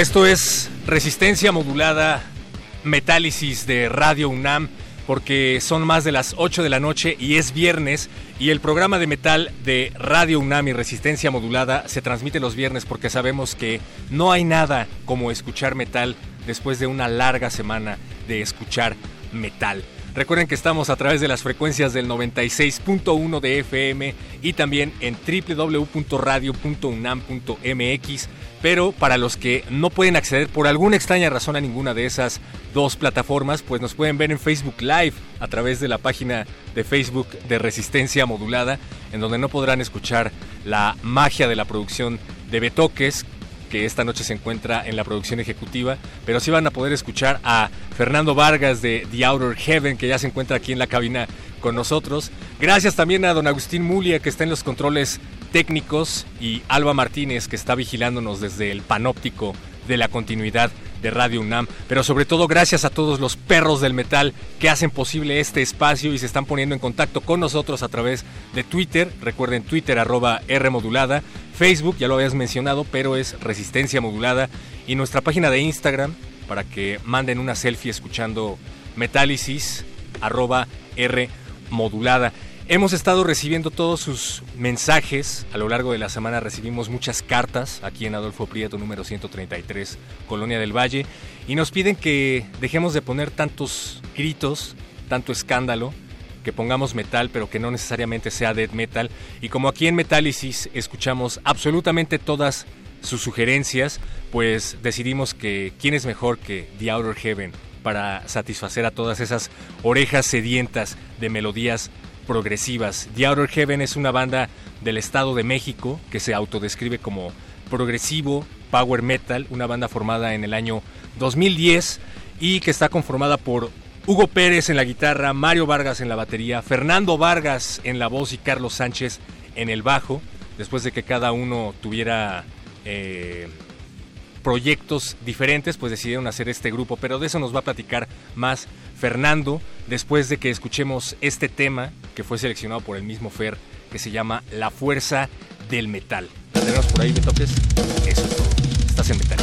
Esto es Resistencia Modulada Metálisis de Radio UNAM porque son más de las 8 de la noche y es viernes y el programa de metal de Radio UNAM y Resistencia Modulada se transmite los viernes porque sabemos que no hay nada como escuchar metal después de una larga semana de escuchar metal. Recuerden que estamos a través de las frecuencias del 96.1 de FM y también en www.radio.unam.mx pero para los que no pueden acceder por alguna extraña razón a ninguna de esas dos plataformas, pues nos pueden ver en Facebook Live a través de la página de Facebook de Resistencia Modulada, en donde no podrán escuchar la magia de la producción de Betoques, que esta noche se encuentra en la producción ejecutiva, pero sí van a poder escuchar a Fernando Vargas de The Outer Heaven, que ya se encuentra aquí en la cabina con nosotros. Gracias también a don Agustín Mulia, que está en los controles técnicos, y Alba Martínez, que está vigilándonos desde el panóptico de la continuidad de Radio UNAM, pero sobre todo gracias a todos los perros del metal que hacen posible este espacio y se están poniendo en contacto con nosotros a través de Twitter, recuerden Twitter arroba R modulada, Facebook ya lo habías mencionado, pero es Resistencia Modulada y nuestra página de Instagram para que manden una selfie escuchando Metálisis arroba R modulada. Hemos estado recibiendo todos sus mensajes. A lo largo de la semana recibimos muchas cartas aquí en Adolfo Prieto número 133, Colonia del Valle, y nos piden que dejemos de poner tantos gritos, tanto escándalo, que pongamos metal, pero que no necesariamente sea death metal. Y como aquí en Metálisis escuchamos absolutamente todas sus sugerencias, pues decidimos que quién es mejor que The Outer Heaven para satisfacer a todas esas orejas sedientas de melodías progresivas. The Outer Heaven es una banda del Estado de México que se autodescribe como progresivo, power metal, una banda formada en el año 2010 y que está conformada por Hugo Pérez en la guitarra, Mario Vargas en la batería, Fernando Vargas en la voz y Carlos Sánchez en el bajo, después de que cada uno tuviera eh, proyectos diferentes, pues decidieron hacer este grupo, pero de eso nos va a platicar más Fernando, después de que escuchemos este tema que fue seleccionado por el mismo Fer, que se llama La Fuerza del Metal. tenemos por ahí, Betoques? Eso es todo. Estás en metal.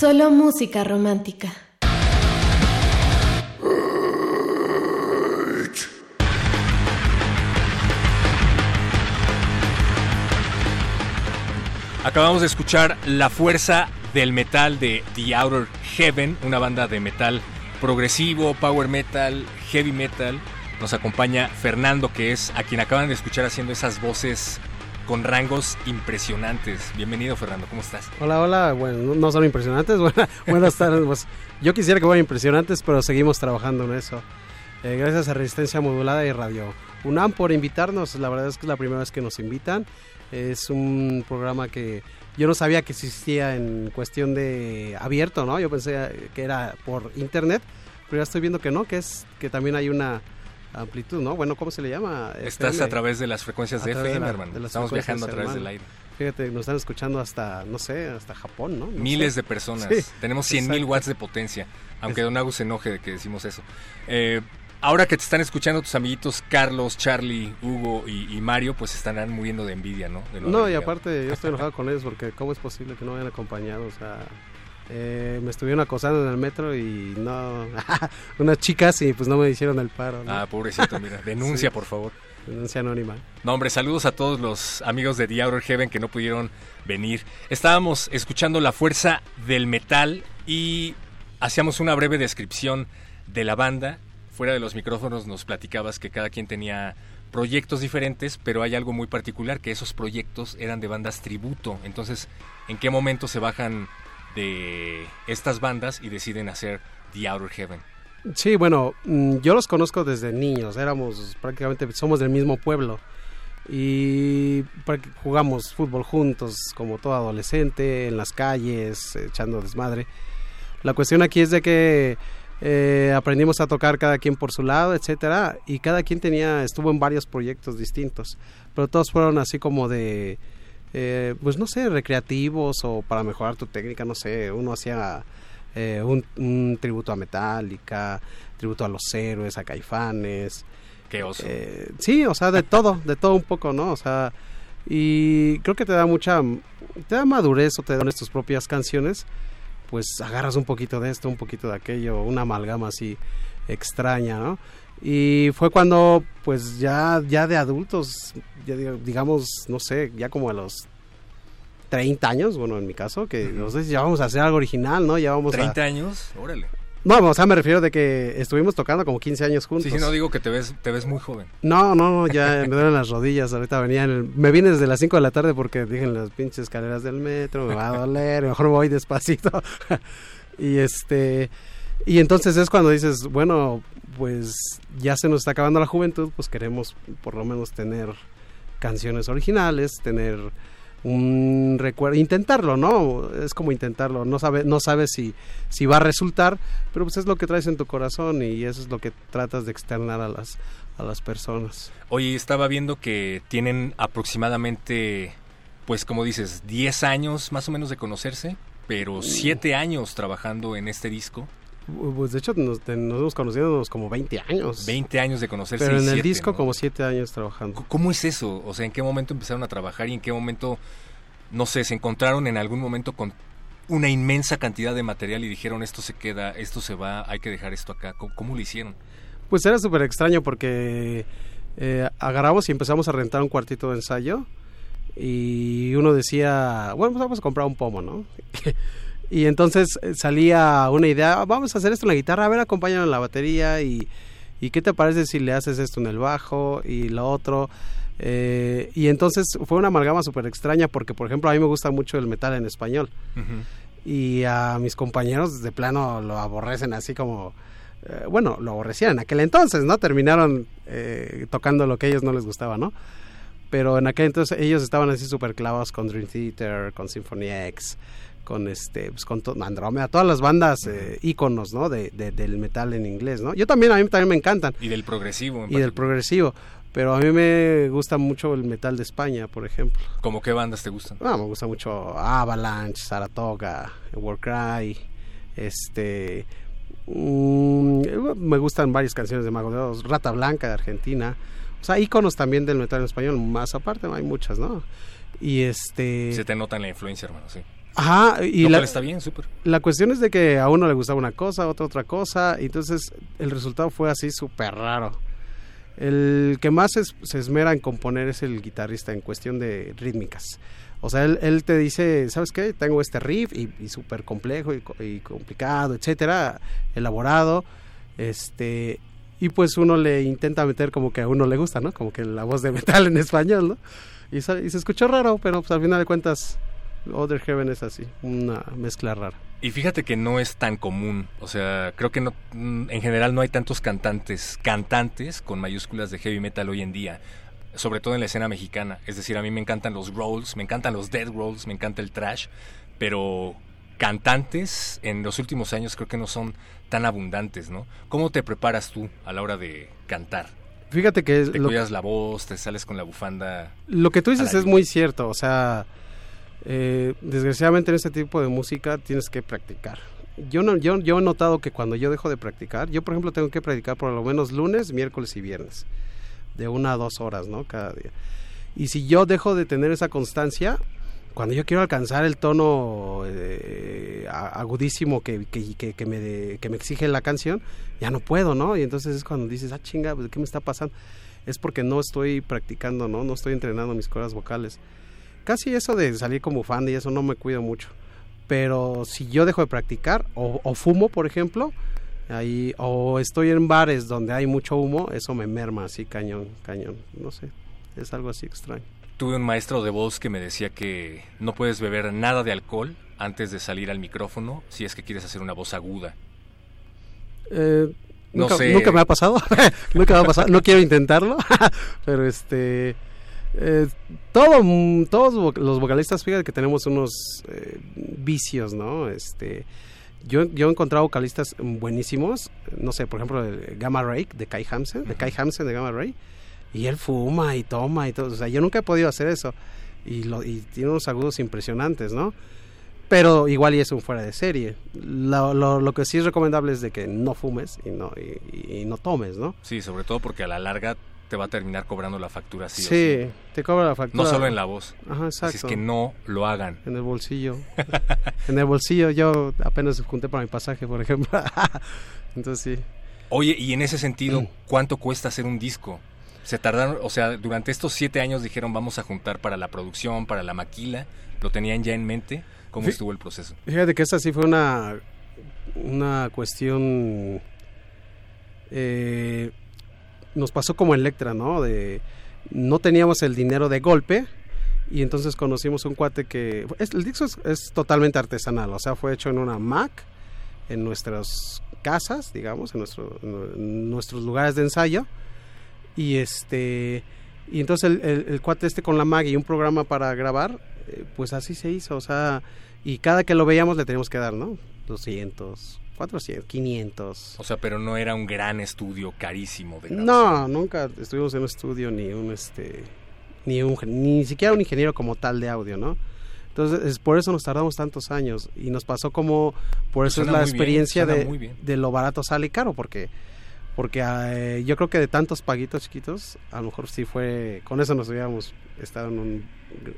Solo música romántica. Acabamos de escuchar La Fuerza del Metal de The Outer Heaven, una banda de metal progresivo, power metal, heavy metal. Nos acompaña Fernando, que es a quien acaban de escuchar haciendo esas voces con rangos impresionantes. Bienvenido, Fernando, ¿cómo estás? Hola, hola. Bueno, no son impresionantes. Buena, buenas tardes. Pues, yo quisiera que fueran impresionantes, pero seguimos trabajando en eso. Eh, gracias a Resistencia Modulada y Radio UNAM por invitarnos. La verdad es que es la primera vez que nos invitan. Es un programa que yo no sabía que existía en cuestión de abierto, ¿no? Yo pensé que era por internet, pero ya estoy viendo que no, que es que también hay una amplitud, ¿no? Bueno, ¿cómo se le llama? Estás FM. a través de las frecuencias de FM, la- hermano. de las Estamos viajando a través hermano. del aire. Fíjate, nos están escuchando hasta, no sé, hasta Japón, ¿no? No Miles sé. de personas. Sí, Tenemos 100.000 exacto. watts de potencia. Aunque Don Agus se enoje de que decimos eso. Eh, ahora que te están escuchando tus amiguitos Carlos, Charlie, Hugo y, y Mario, pues estarán muriendo de envidia, ¿no? De No, y aparte yo estoy enojado con ellos porque cómo es posible que no hayan acompañado, o sea, eh, me estuvieron acosando en el metro y no, unas chicas y pues no me hicieron el paro, ¿no? Ah, pobrecito, mira. Denuncia, Sí. por favor. Denuncia anónima. No, hombre, saludos a todos los amigos de The Outer Heaven que no pudieron venir. Estábamos escuchando La Fuerza del Metal y hacíamos una breve descripción de la banda. Fuera de los micrófonos nos platicabas que cada quien tenía proyectos diferentes, pero hay algo muy particular, que esos proyectos eran de bandas tributo. Entonces, ¿en qué momento se bajan de estas bandas y deciden hacer The Outer Heaven? Sí, bueno, mm, yo los conozco desde niños, éramos prácticamente, somos del mismo pueblo y jugamos fútbol juntos como todo adolescente, en las calles, echando desmadre. La cuestión aquí es de que eh, aprendimos a tocar cada quien por su lado, etcétera, y cada quien tenía, estuvo en varios proyectos distintos, pero todos fueron así como de, eh, pues no sé, recreativos o para mejorar tu técnica, no sé, uno hacía eh, un, un tributo a Metallica, tributo a los héroes, a Caifanes, Qué oso. eh, sí, o sea, de todo, de todo un poco, ¿no? O sea, y creo que te da mucha, te da madurez o te dan tus propias canciones, pues agarras un poquito de esto, un poquito de aquello, una amalgama así extraña, ¿no? Y fue cuando, pues ya, ya de adultos, ya digamos, no sé, ya como a los 30 años, bueno, en mi caso, que no sé si ya vamos a hacer algo original, ¿no? Ya vamos a... 30 años, órale. No, o sea, me refiero de que estuvimos tocando como 15 años juntos. Sí, sí, no digo que te ves, te ves muy joven. No, no, no, ya me duelen las rodillas. Ahorita venía en el- Me vine desde las 5 de la tarde porque dije en las pinches escaleras del metro, me va a doler, mejor me voy despacito. y este. Y entonces es cuando dices, bueno, pues ya se nos está acabando la juventud, pues queremos por lo menos tener canciones originales, tener un recuerdo, intentarlo, ¿no? Es como intentarlo, no sabes no sabes si, si va a resultar, pero pues es lo que traes en tu corazón y eso es lo que tratas de externar a las, a las personas. Oye, estaba viendo que tienen aproximadamente, pues como dices, 10 años más o menos de conocerse, pero 7 años trabajando en este disco, Pues de hecho nos, nos hemos conocido como 20 años. 20 años de conocerse. pero en el disco ¿no? como 7 años trabajando. ¿Cómo es eso? O sea, ¿en qué momento empezaron a trabajar y en qué momento, no sé, se encontraron en algún momento con una inmensa cantidad de material y dijeron esto se queda, esto se va, hay que dejar esto acá? ¿Cómo, cómo lo hicieron? Pues era súper extraño porque eh, agarramos y empezamos a rentar un cuartito de ensayo y uno decía, bueno, pues vamos a comprar un pomo, ¿no? y entonces eh, salía una idea, "Ah, vamos a hacer esto en la guitarra, a ver, acompáñanos en la batería y, y ¿qué te parece si le haces esto en el bajo y lo otro? Eh, y entonces fue una amalgama súper extraña porque, por ejemplo, a mí me gusta mucho el metal en español. Y a mis compañeros de plano lo aborrecen así como eh, bueno lo aborrecían en aquel entonces no terminaron eh, tocando lo que a ellos no les gustaba no pero en aquel entonces ellos estaban así súper clavados con Dream Theater con Symphony X con este pues con to- Andrómeda todas las bandas eh, íconos no de, de- del metal en inglés no yo también a mí también me encantan Y del progresivo. en y del progresivo pero a mí me gusta mucho el metal de España por ejemplo ¿Cómo qué bandas te gustan? Ah, me gusta mucho Avalanche, Saratoga, Warcry, este... mm, me gustan varias canciones de Mago de Oz, Rata Blanca de Argentina, O sea, íconos también del metal en español, más aparte, hay muchas, ¿no? Y este... Se te nota en la influencia, hermano, sí. Ajá, y Lo la, cual está bien, súper. la cuestión es de que a uno le gustaba una cosa, a otro otra cosa, y entonces el resultado fue así súper raro. El que más es- se esmera en componer es el guitarrista en cuestión de rítmicas. O sea, él, él te dice, ¿sabes qué? Tengo este riff y, y súper complejo y, y complicado, etcétera, elaborado, este, y pues uno le intenta meter como que a uno le gusta, ¿no? Como que la voz de metal en español, ¿no? Y, y se escuchó raro, pero pues al final de cuentas, Other Heaven es así, una mezcla rara. Y fíjate que no es tan común, o sea, creo que no, mm, en general no hay tantos cantantes, cantantes con mayúsculas de heavy metal hoy en día, sobre todo en la escena mexicana. Es decir, a mí me encantan los rolls, me encantan los dead rolls, me encanta el trash, pero cantantes en los últimos años creo que no son tan abundantes, ¿no? ¿Cómo te preparas tú a la hora de cantar? Fíjate que ¿Te lo, cuidas la voz, te sales con la bufanda? lo que tú dices es muy cierto, o sea, eh, desgraciadamente en este tipo de música tienes que practicar. Yo, no, yo, yo he notado que cuando yo dejo de practicar, yo por ejemplo tengo que practicar por lo menos lunes, miércoles y viernes, de una a dos horas, ¿no? Cada día. Y si yo dejo de tener esa constancia, cuando yo quiero alcanzar el tono eh, agudísimo que, que, que- me, que me exige la canción, ya no puedo, ¿no? Y entonces es cuando dices, ah, chinga, pues, ¿qué me está pasando? Es porque no estoy practicando, ¿no? No estoy entrenando mis cuerdas vocales. Casi eso de salir como fan y eso no me cuido mucho. Pero si yo dejo de practicar, o, o fumo, por ejemplo, ahí, o estoy en bares donde hay mucho humo, eso me merma así cañón, cañón. No sé, es algo así extraño. Tuve un maestro de voz que me decía que no puedes beber nada de alcohol antes de salir al micrófono si es que quieres hacer una voz aguda. Eh, No nunca, sé. nunca me ha pasado, nunca me ha pasado, no quiero intentarlo, pero este, eh, todo, todos los vocalistas, fíjate que tenemos unos eh, vicios, ¿no? Este, yo, yo he encontrado vocalistas buenísimos, no sé, por ejemplo, el Gamma Ray de Kai Hansen, de Kai Hansen de Gamma Ray, y él fuma y toma y todo, o sea, yo nunca he podido hacer eso, y, lo, y tiene unos agudos impresionantes, ¿no? pero igual y es un fuera de serie. Lo, lo, lo que sí es recomendable es de que no fumes y no, y, y no tomes, ¿no? Sí, sobre todo porque a la larga te va a terminar cobrando la factura sí, o Sí, te cobra la factura. No solo en la voz. Ajá, exacto. Así es que no lo hagan. En el bolsillo. en el bolsillo yo apenas junté para mi pasaje, por ejemplo. Entonces sí. Oye, y en ese sentido, Mm. ¿cuánto cuesta hacer un disco? Se tardaron, o sea, durante estos siete años dijeron vamos a juntar para la producción, para la maquila. ¿Lo tenían ya en mente? ¿Cómo Fí- estuvo el proceso? Fíjate que esa sí fue una, una cuestión... eh, nos pasó como Electra, ¿no? De, no teníamos el dinero de golpe y entonces conocimos un cuate que... es- el disco es, totalmente artesanal, o sea, fue hecho en una Mac, en nuestras casas, digamos, en, nuestro- nuestros lugares de ensayo. Y este... Y entonces el, el- el cuate este con la Mac y un programa para grabar, eh, pues así se hizo, o sea, y cada que lo veíamos le teníamos que dar, ¿no? 200, 400, 500. O sea, pero no era un gran estudio carísimo de. No, nunca estuvimos en un estudio ni un este ni un ni siquiera un ingeniero como tal de audio, ¿no? Entonces, es por eso nos tardamos tantos años y nos pasó como por eso Suena es la bien, experiencia suena de, bien. de lo barato sale caro porque porque eh, yo creo que de tantos paguitos chiquitos, a lo mejor sí fue con eso nos hubiéramos estado en un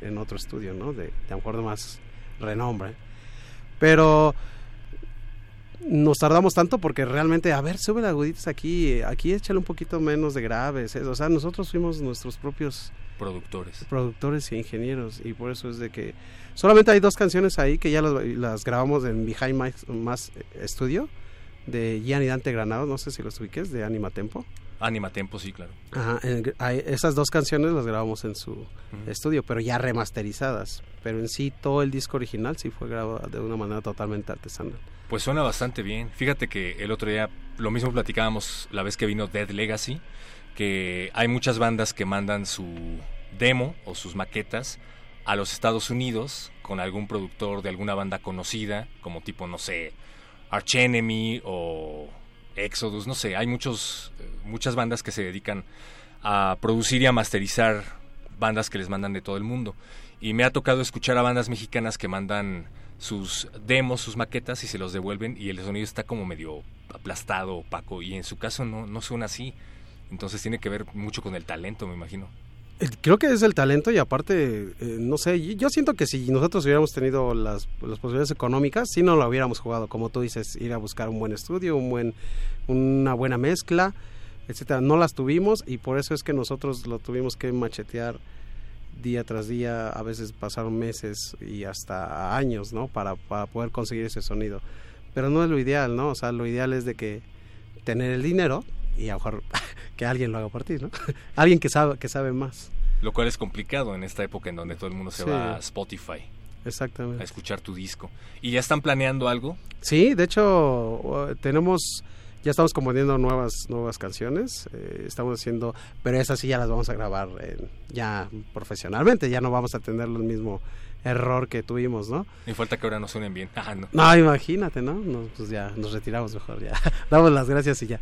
en otro estudio, ¿no? De, de a lo mejor de más renombre. Pero nos tardamos tanto porque realmente, a ver, sube las aguditas aquí, aquí échale un poquito menos de graves. ¿eh? O sea, nosotros fuimos nuestros propios Productores. productores e ingenieros y por eso es de que solamente hay dos canciones ahí que ya las, las grabamos en Behind Mass Studio de Gian y Dante Granados, no sé si los ubiques, de Anima Tempo. Anima Tempo, sí, claro. Ajá, en- hay- esas dos canciones las grabamos en su estudio, pero ya remasterizadas. Pero en sí todo el disco original sí fue grabado de una manera totalmente artesanal. Pues suena bastante bien. Fíjate que el otro día lo mismo platicábamos la vez que vino Dead Legacy, que hay muchas bandas que mandan su demo o sus maquetas a los Estados Unidos con algún productor de alguna banda conocida, como tipo, no sé, Arch Enemy o Exodus, no sé, hay muchos, muchas bandas que se dedican a producir y a masterizar bandas que les mandan de todo el mundo. Y me ha tocado escuchar a bandas mexicanas que mandan sus demos, sus maquetas y se los devuelven y el sonido está como medio aplastado, opaco y en su caso no, no suena así. Entonces tiene que ver mucho con el talento, me imagino. Eh, Creo que es el talento y aparte, eh, no sé, yo siento que si nosotros hubiéramos tenido las, las posibilidades económicas, sí no lo hubiéramos jugado, como tú dices, ir a buscar un buen estudio, un buen, una buena mezcla, etcétera. No las tuvimos y por eso es que nosotros lo tuvimos que machetear día tras día, a veces pasaron meses y hasta años, ¿no? Para, para poder conseguir ese sonido. Pero no es lo ideal, ¿no? O sea, lo ideal es de que tener el dinero y a lo mejor que alguien lo haga por ti, ¿no? alguien que sabe, que sabe más. Lo cual es complicado en esta época en donde todo el mundo se Sí. va a Spotify a Exactamente. escuchar tu disco. ¿Y ya están planeando algo? Sí, de hecho, tenemos, ya estamos componiendo nuevas, nuevas canciones, eh, estamos haciendo, pero esas sí ya las vamos a grabar eh, ya profesionalmente, ya no vamos a tener el mismo error que tuvimos, ¿no? Me falta que ahora no suenen bien. Ah, no. No, imagínate, ¿no? No, pues ya nos retiramos mejor, ya damos las gracias y ya.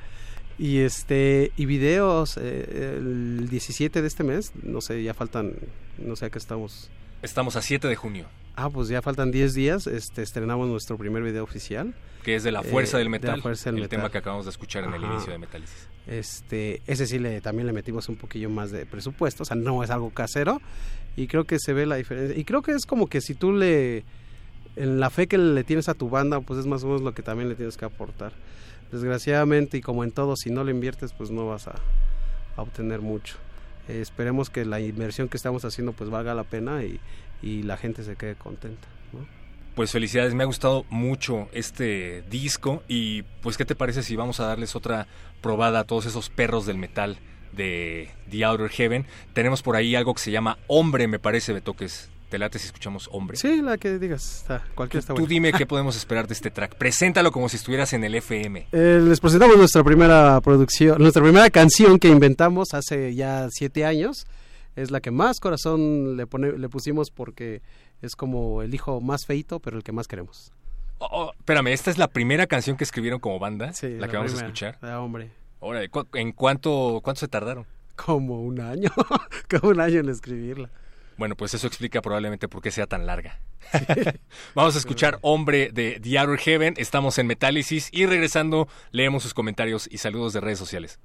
Y este y videos eh, el 17 de este mes, no sé, ya faltan, no sé a qué estamos. Estamos a 7 de junio, Ah, pues ya faltan 10 días, este estrenamos nuestro primer video oficial. que es de la fuerza Eh, del de la metal. fuerza del el metal. tema que acabamos de escuchar en el inicio de Metálisis. Este, ese sí le también le metimos un poquillo más de presupuesto, o sea, no es algo casero y creo que se ve la diferencia. Y creo que es como que si tú le en la fe que le tienes a tu banda, pues es más o menos lo que también le tienes que aportar. Desgraciadamente y como en todo, si no le inviertes, pues no vas a, obtener mucho. Eh, esperemos que la inversión que estamos haciendo pues valga la pena y, y la gente se quede contenta. Pues felicidades, me ha gustado mucho este disco y pues ¿qué te parece si vamos a darles otra probada a todos esos perros del metal de The Outer Heaven? Tenemos por ahí algo que se llama Hombre, me parece, Betoques. Te late si escuchamos Hombre. Sí, la que digas, está, cualquiera está Tú buena. dime qué podemos esperar de este track. Preséntalo como si estuvieras en el FM. Eh, les presentamos nuestra primera producción, nuestra primera canción que inventamos hace ya siete años. Es la que más corazón le, pone, le pusimos porque es como el hijo más feito, pero el que más queremos. Oh, oh, espérame, esta es la primera canción que escribieron como banda, Sí, la, que vamos a escuchar. Ah, hombre, Órale, ¿cu- ¿en cuánto, cuánto se tardaron? como un año, como un año en escribirla. Bueno, pues eso explica probablemente por qué sea tan larga. Vamos a escuchar Hombre de The Outer Heaven. Estamos en Metálisis y regresando leemos sus comentarios y saludos de redes sociales.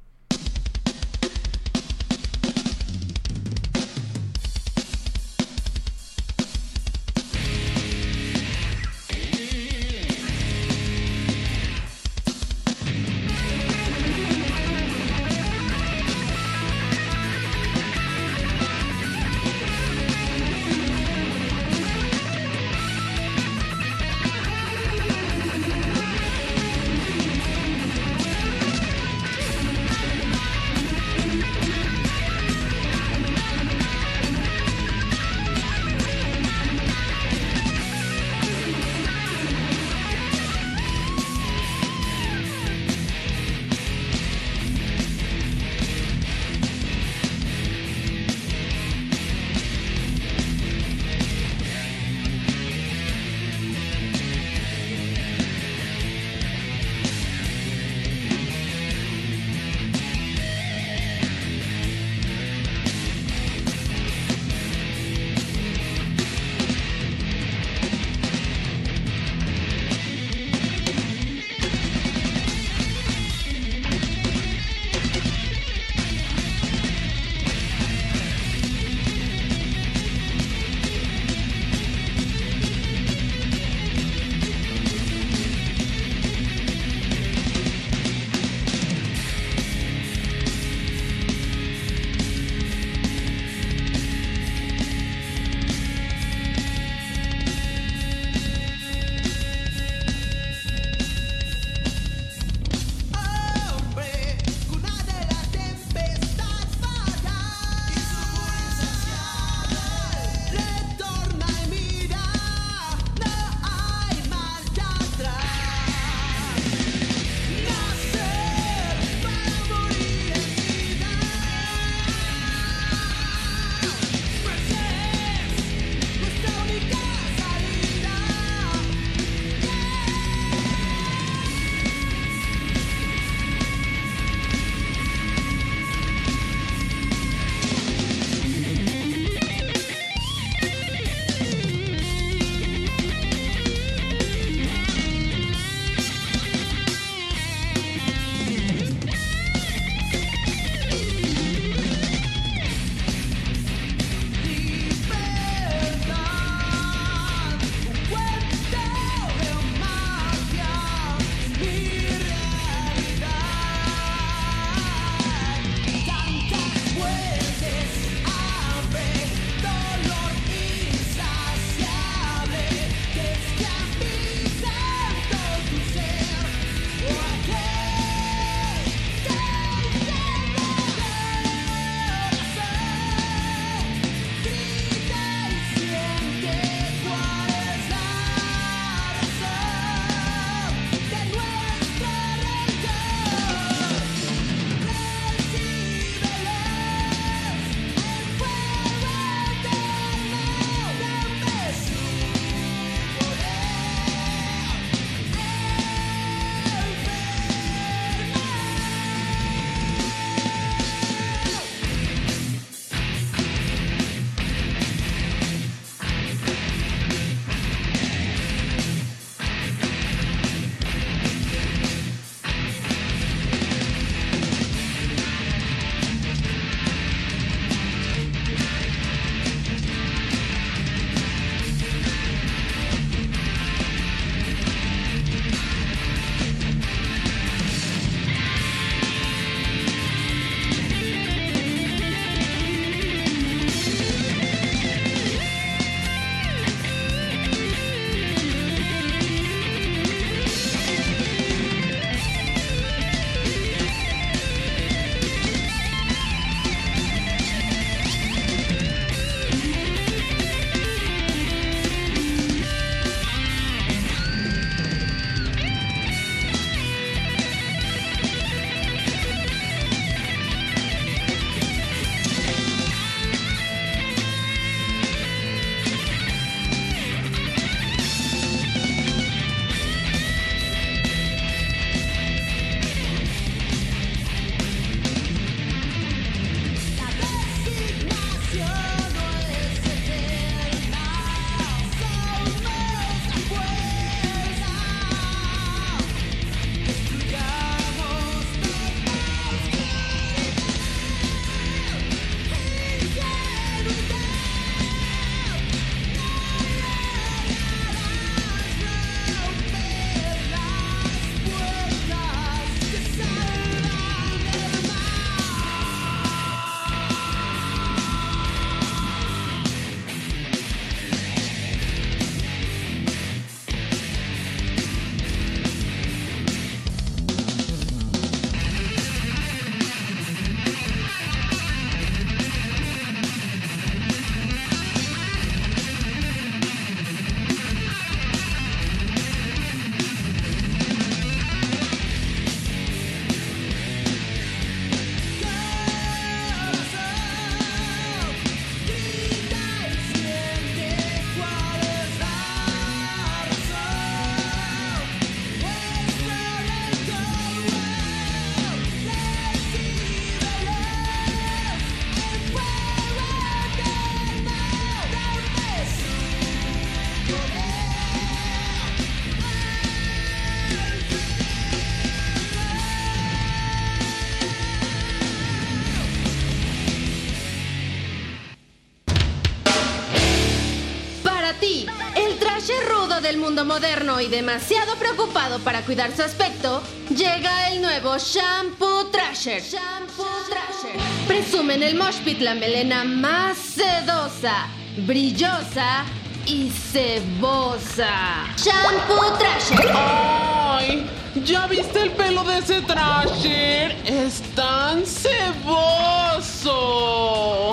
Moderno y demasiado preocupado para cuidar su aspecto, llega el nuevo Shampoo Trasher. Shampoo Trasher. Presume en el Mosh Pit la melena más sedosa, brillosa y cebosa. Shampoo Trasher. ¡Ay! ¿Ya viste el pelo de ese Trasher? ¡Es tan ceboso!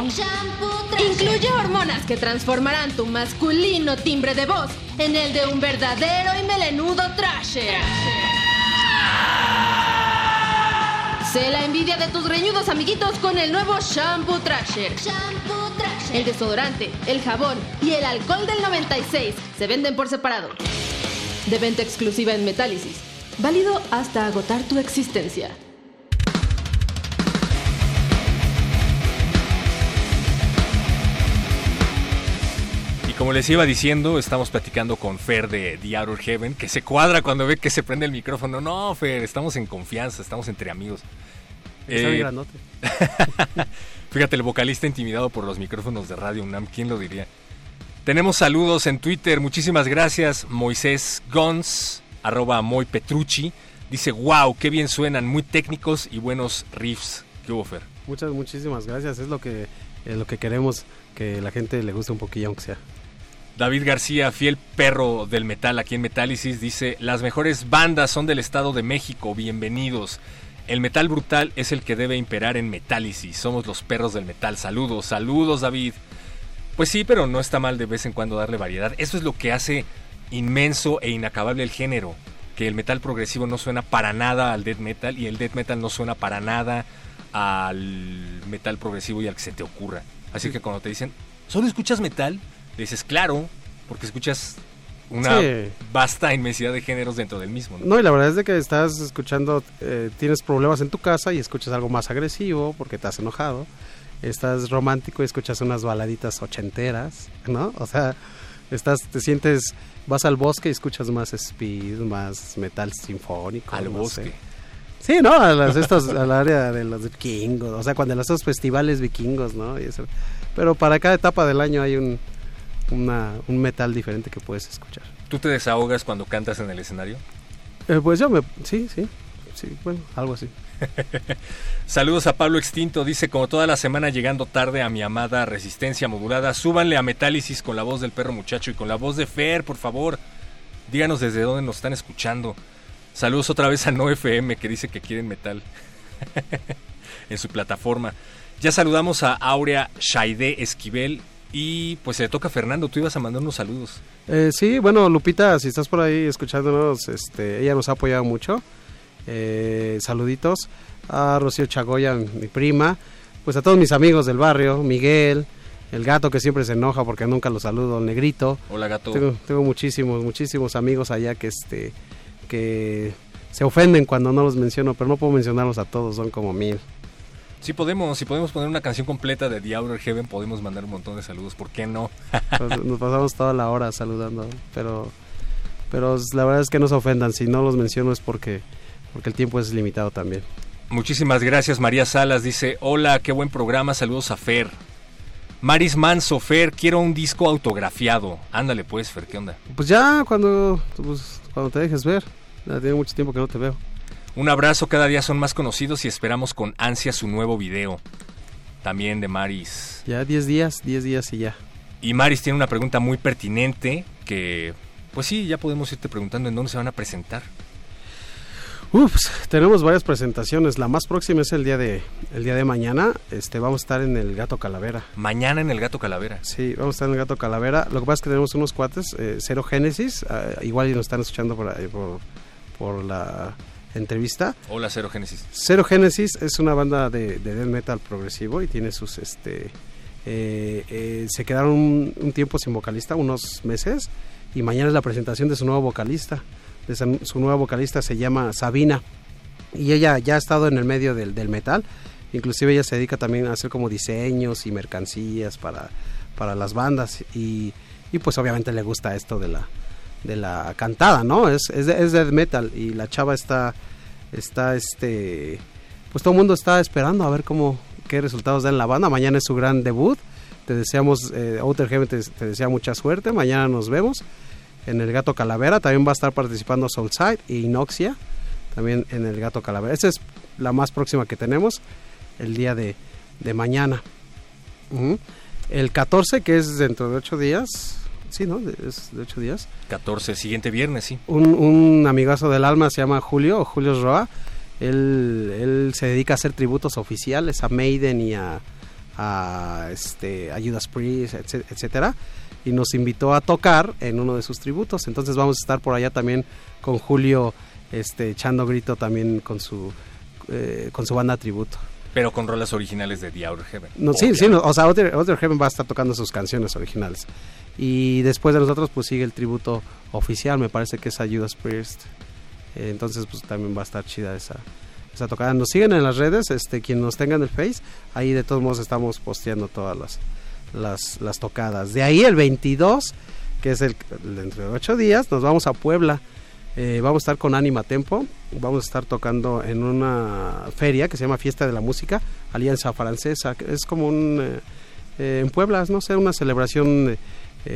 Shampoo. Incluye hormonas que transformarán tu masculino timbre de voz en el de un verdadero y melenudo Trasher. Sé la envidia de tus reñudos amiguitos con el nuevo Shampoo Trasher. Shampoo Trasher. El desodorante, el jabón y el alcohol del 96 se venden por separado. De venta exclusiva en Metálisis. Válido hasta agotar tu existencia. Como les iba diciendo, estamos platicando con Fer de The Outer Heaven, que se cuadra cuando ve que se prende el micrófono. No, Fer, estamos en confianza, estamos entre amigos. Está Eh, grandote. Fíjate, el vocalista intimidado por los micrófonos de Radio UNAM, ¿quién lo diría? Tenemos saludos en Twitter, muchísimas gracias. Moisés Gons, arroba Moy Petrucci, dice, wow, qué bien suenan, muy técnicos y buenos riffs. ¿Qué hubo, Fer? Muchas, muchísimas gracias. Es lo que, es lo que queremos, que la gente le guste un poquillo, aunque sea. David García, fiel perro del metal aquí en Metálisis, dice, las mejores bandas son del Estado de México, bienvenidos. El metal brutal es el que debe imperar en Metálisis, somos los perros del metal. Saludos, saludos David. Pues sí, pero no está mal de vez en cuando darle variedad. Eso es lo que hace inmenso e inacabable el género. Que el metal progresivo no suena para nada al death metal y el death metal no suena para nada al metal progresivo y al que se te ocurra. Así que cuando te dicen, ¿solo escuchas metal? Dices, claro, porque escuchas una Sí. vasta inmensidad de géneros dentro del mismo. ¿no? No, y la verdad es de que estás escuchando, eh, tienes problemas en tu casa y escuchas algo más agresivo porque te has enojado. Estás romántico y escuchas unas baladitas ochenteras, ¿no? O sea, estás, te sientes, vas al bosque y escuchas más speed, más metal sinfónico. Al no bosque. sé. Sí, ¿no? A las estos, al área de los vikingos, o sea, cuando en esos festivales vikingos, ¿no? Y eso. Pero para cada etapa del año hay un, una- un metal diferente que puedes escuchar. ¿Tú te desahogas cuando cantas en el escenario? Eh, pues yo me, sí, sí, sí, bueno, algo así. Saludos a Pablo Extinto, dice como toda la semana llegando tarde a mi amada resistencia modulada, súbanle a Metálisis con la voz del perro muchacho y con la voz de Fer, por favor. Díganos desde dónde nos están escuchando. Saludos otra vez a No FM que dice que quieren metal en su plataforma. Ya saludamos a Aurea Shaide Esquivel y pues se le toca a Fernando, tú ibas a mandar unos saludos. Eh, sí, bueno, Lupita, si estás por ahí escuchándonos, este, ella nos ha apoyado mucho. Eh, saluditos a Rocío Chagoya, mi prima, pues a todos mis amigos del barrio, Miguel, el gato que siempre se enoja porque nunca lo saludo, el negrito. Hola gato. Tengo, tengo muchísimos, muchísimos amigos allá que este que se ofenden cuando no los menciono, pero no puedo mencionarlos a todos, son como mil. Si podemos, si podemos poner una canción completa de The Outer Heaven, podemos mandar un montón de saludos, ¿por qué no? Nos pasamos toda la hora saludando, pero pero la verdad es que no se ofendan, si no los menciono es porque porque el tiempo es limitado también. Muchísimas gracias, María Salas. Dice, hola, qué buen programa, saludos a Fer. Maris Manso, Fer, quiero un disco autografiado. Ándale pues, Fer, ¿qué onda? Pues ya cuando pues, cuando te dejes ver, ya tiene mucho tiempo que no te veo. Un abrazo, cada día son más conocidos y esperamos con ansia su nuevo video. También de Maris. Ya 10 días, 10 días y ya. Y Maris tiene una pregunta muy pertinente que, pues sí, ya podemos irte preguntando en dónde se van a presentar. Ups, tenemos varias presentaciones. La más próxima es el día de el día de mañana. Este vamos a estar en el Gato Calavera. Mañana en el Gato Calavera. Sí, vamos a estar en el Gato Calavera. Lo que pasa es que tenemos unos cuates, eh, Cero Génesis, ah, igual y nos están escuchando por, ahí, por, por la entrevista. Hola, Cero Génesis. Cero Génesis es una banda de, de death metal progresivo y tiene sus este eh, eh, se quedaron un, un tiempo sin vocalista, unos meses, y mañana es la presentación de su nuevo vocalista. De esa- su nueva vocalista se llama Sabina y ella ya ha estado en el medio del, del metal. Inclusive ella se dedica también a hacer como diseños y mercancías para, para las bandas y, y pues obviamente le gusta esto de la, de la cantada, ¿no? Es, es, es death metal y la chava está, está este, pues todo el mundo está esperando a ver cómo, qué resultados da en la banda. Mañana es su gran debut. Te deseamos, eh, Outer Heaven te, te desea mucha suerte. Mañana nos vemos. en el Gato Calavera. También va a estar participando Soulside e Inoxia, también en el Gato Calavera. Esa es la más próxima que tenemos, el día de, de mañana. El 14, que es dentro de 8 días. Sí, ¿no? Es de 8 días. 14, siguiente viernes, sí. Un, un amigazo del alma se llama Julio, Julio Roa. Él, él se dedica a hacer tributos oficiales a Maiden y a, a, este, a Judas Priest, etc- etcétera. Y nos invitó a tocar en uno de sus tributos. Entonces vamos a estar por allá también con Julio este, echando grito también con su, eh, con su banda tributo. Pero con rolas originales de The Outer Heaven. No, sí, sí, no, o sea, Outer, Outer Heaven va a estar tocando sus canciones originales. Y después de nosotros, pues sigue el tributo oficial, me parece que es a Judas Priest. Eh, entonces, pues también va a estar chida esa, esa tocada. Nos siguen en las redes, este, quien nos tenga en el Face, ahí de todos modos estamos posteando todas las, las, las tocadas. De ahí el 22, que es el, dentro de 8 días, nos vamos a Puebla. Eh, vamos a estar con Anima Tempo, vamos a estar tocando en una feria que se llama Fiesta de la Música, Alianza Francesa, que es como un, eh, en Puebla, no sé, una celebración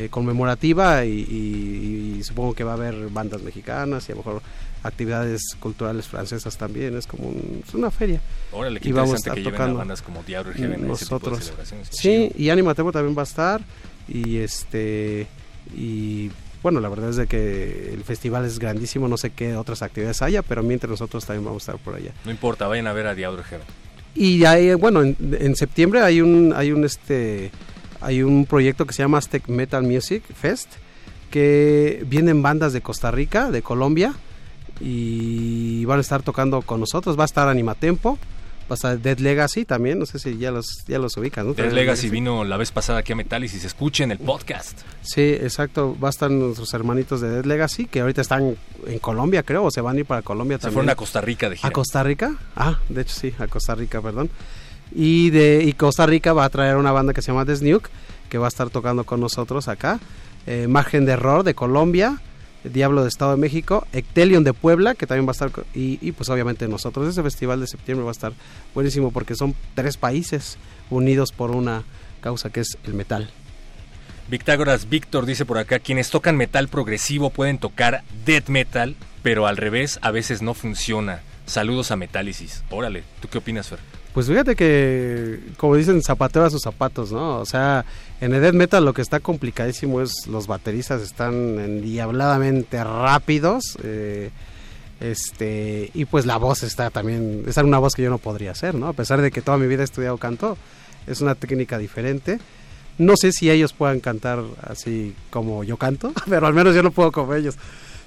conmemorativa y, y- y supongo que va a haber bandas mexicanas y a lo mejor actividades culturales francesas también, es como un- es una feria. Órale, qué Y vamos a interesante que estar lleven a tocando bandas como Heaven ese tipo de nosotros. Sí, chido. y Anima Tempo también va a estar y este y bueno, la verdad es de que el festival es grandísimo, no sé qué otras actividades haya, pero mientras nosotros también vamos a estar por allá. No importa, vayan a ver a Outer Heaven. Y hay, bueno, en, en septiembre hay un hay un este hay un proyecto que se llama Aztec Metal Music Fest que vienen bandas de Costa Rica, de Colombia y van a estar tocando con nosotros, va a estar Animatempo, va a estar Dead Legacy también, no sé si ya los ya los ubican, ¿no? Dead Legacy vino la vez pasada aquí a Metálisis. Escuchen el podcast. Sí, exacto, va a estar nuestros hermanitos de Dead Legacy que ahorita están en Colombia, creo, o se van a ir para Colombia Se también. fueron a Costa Rica de gira. ¿A Costa Rica? Ah, de hecho sí, a Costa Rica, perdón. Y de y Costa Rica va a traer una banda que se llama The Snook, que va a estar tocando con nosotros acá. Eh, Margen de Error de Colombia, Diablo de Estado de México, Ectelion de Puebla, que también va a estar, y, y pues obviamente nosotros. Ese festival de septiembre va a estar buenísimo porque son tres países unidos por una causa que es el metal. Victágoras Víctor dice por acá, quienes tocan metal progresivo pueden tocar death metal, pero al revés a veces no funciona. Saludos a Metálisis. Órale, ¿tú qué opinas, Fer? Pues fíjate que, como dicen, zapateo a sus zapatos, ¿no? O sea, en el death metal lo que está complicadísimo es los bateristas están endiabladamente rápidos. eh, este y pues la voz está también, es una voz que yo no podría hacer, ¿no? A pesar de que toda mi vida he estudiado canto, es una técnica diferente. No sé si ellos puedan cantar así como yo canto, pero al menos yo no puedo como ellos.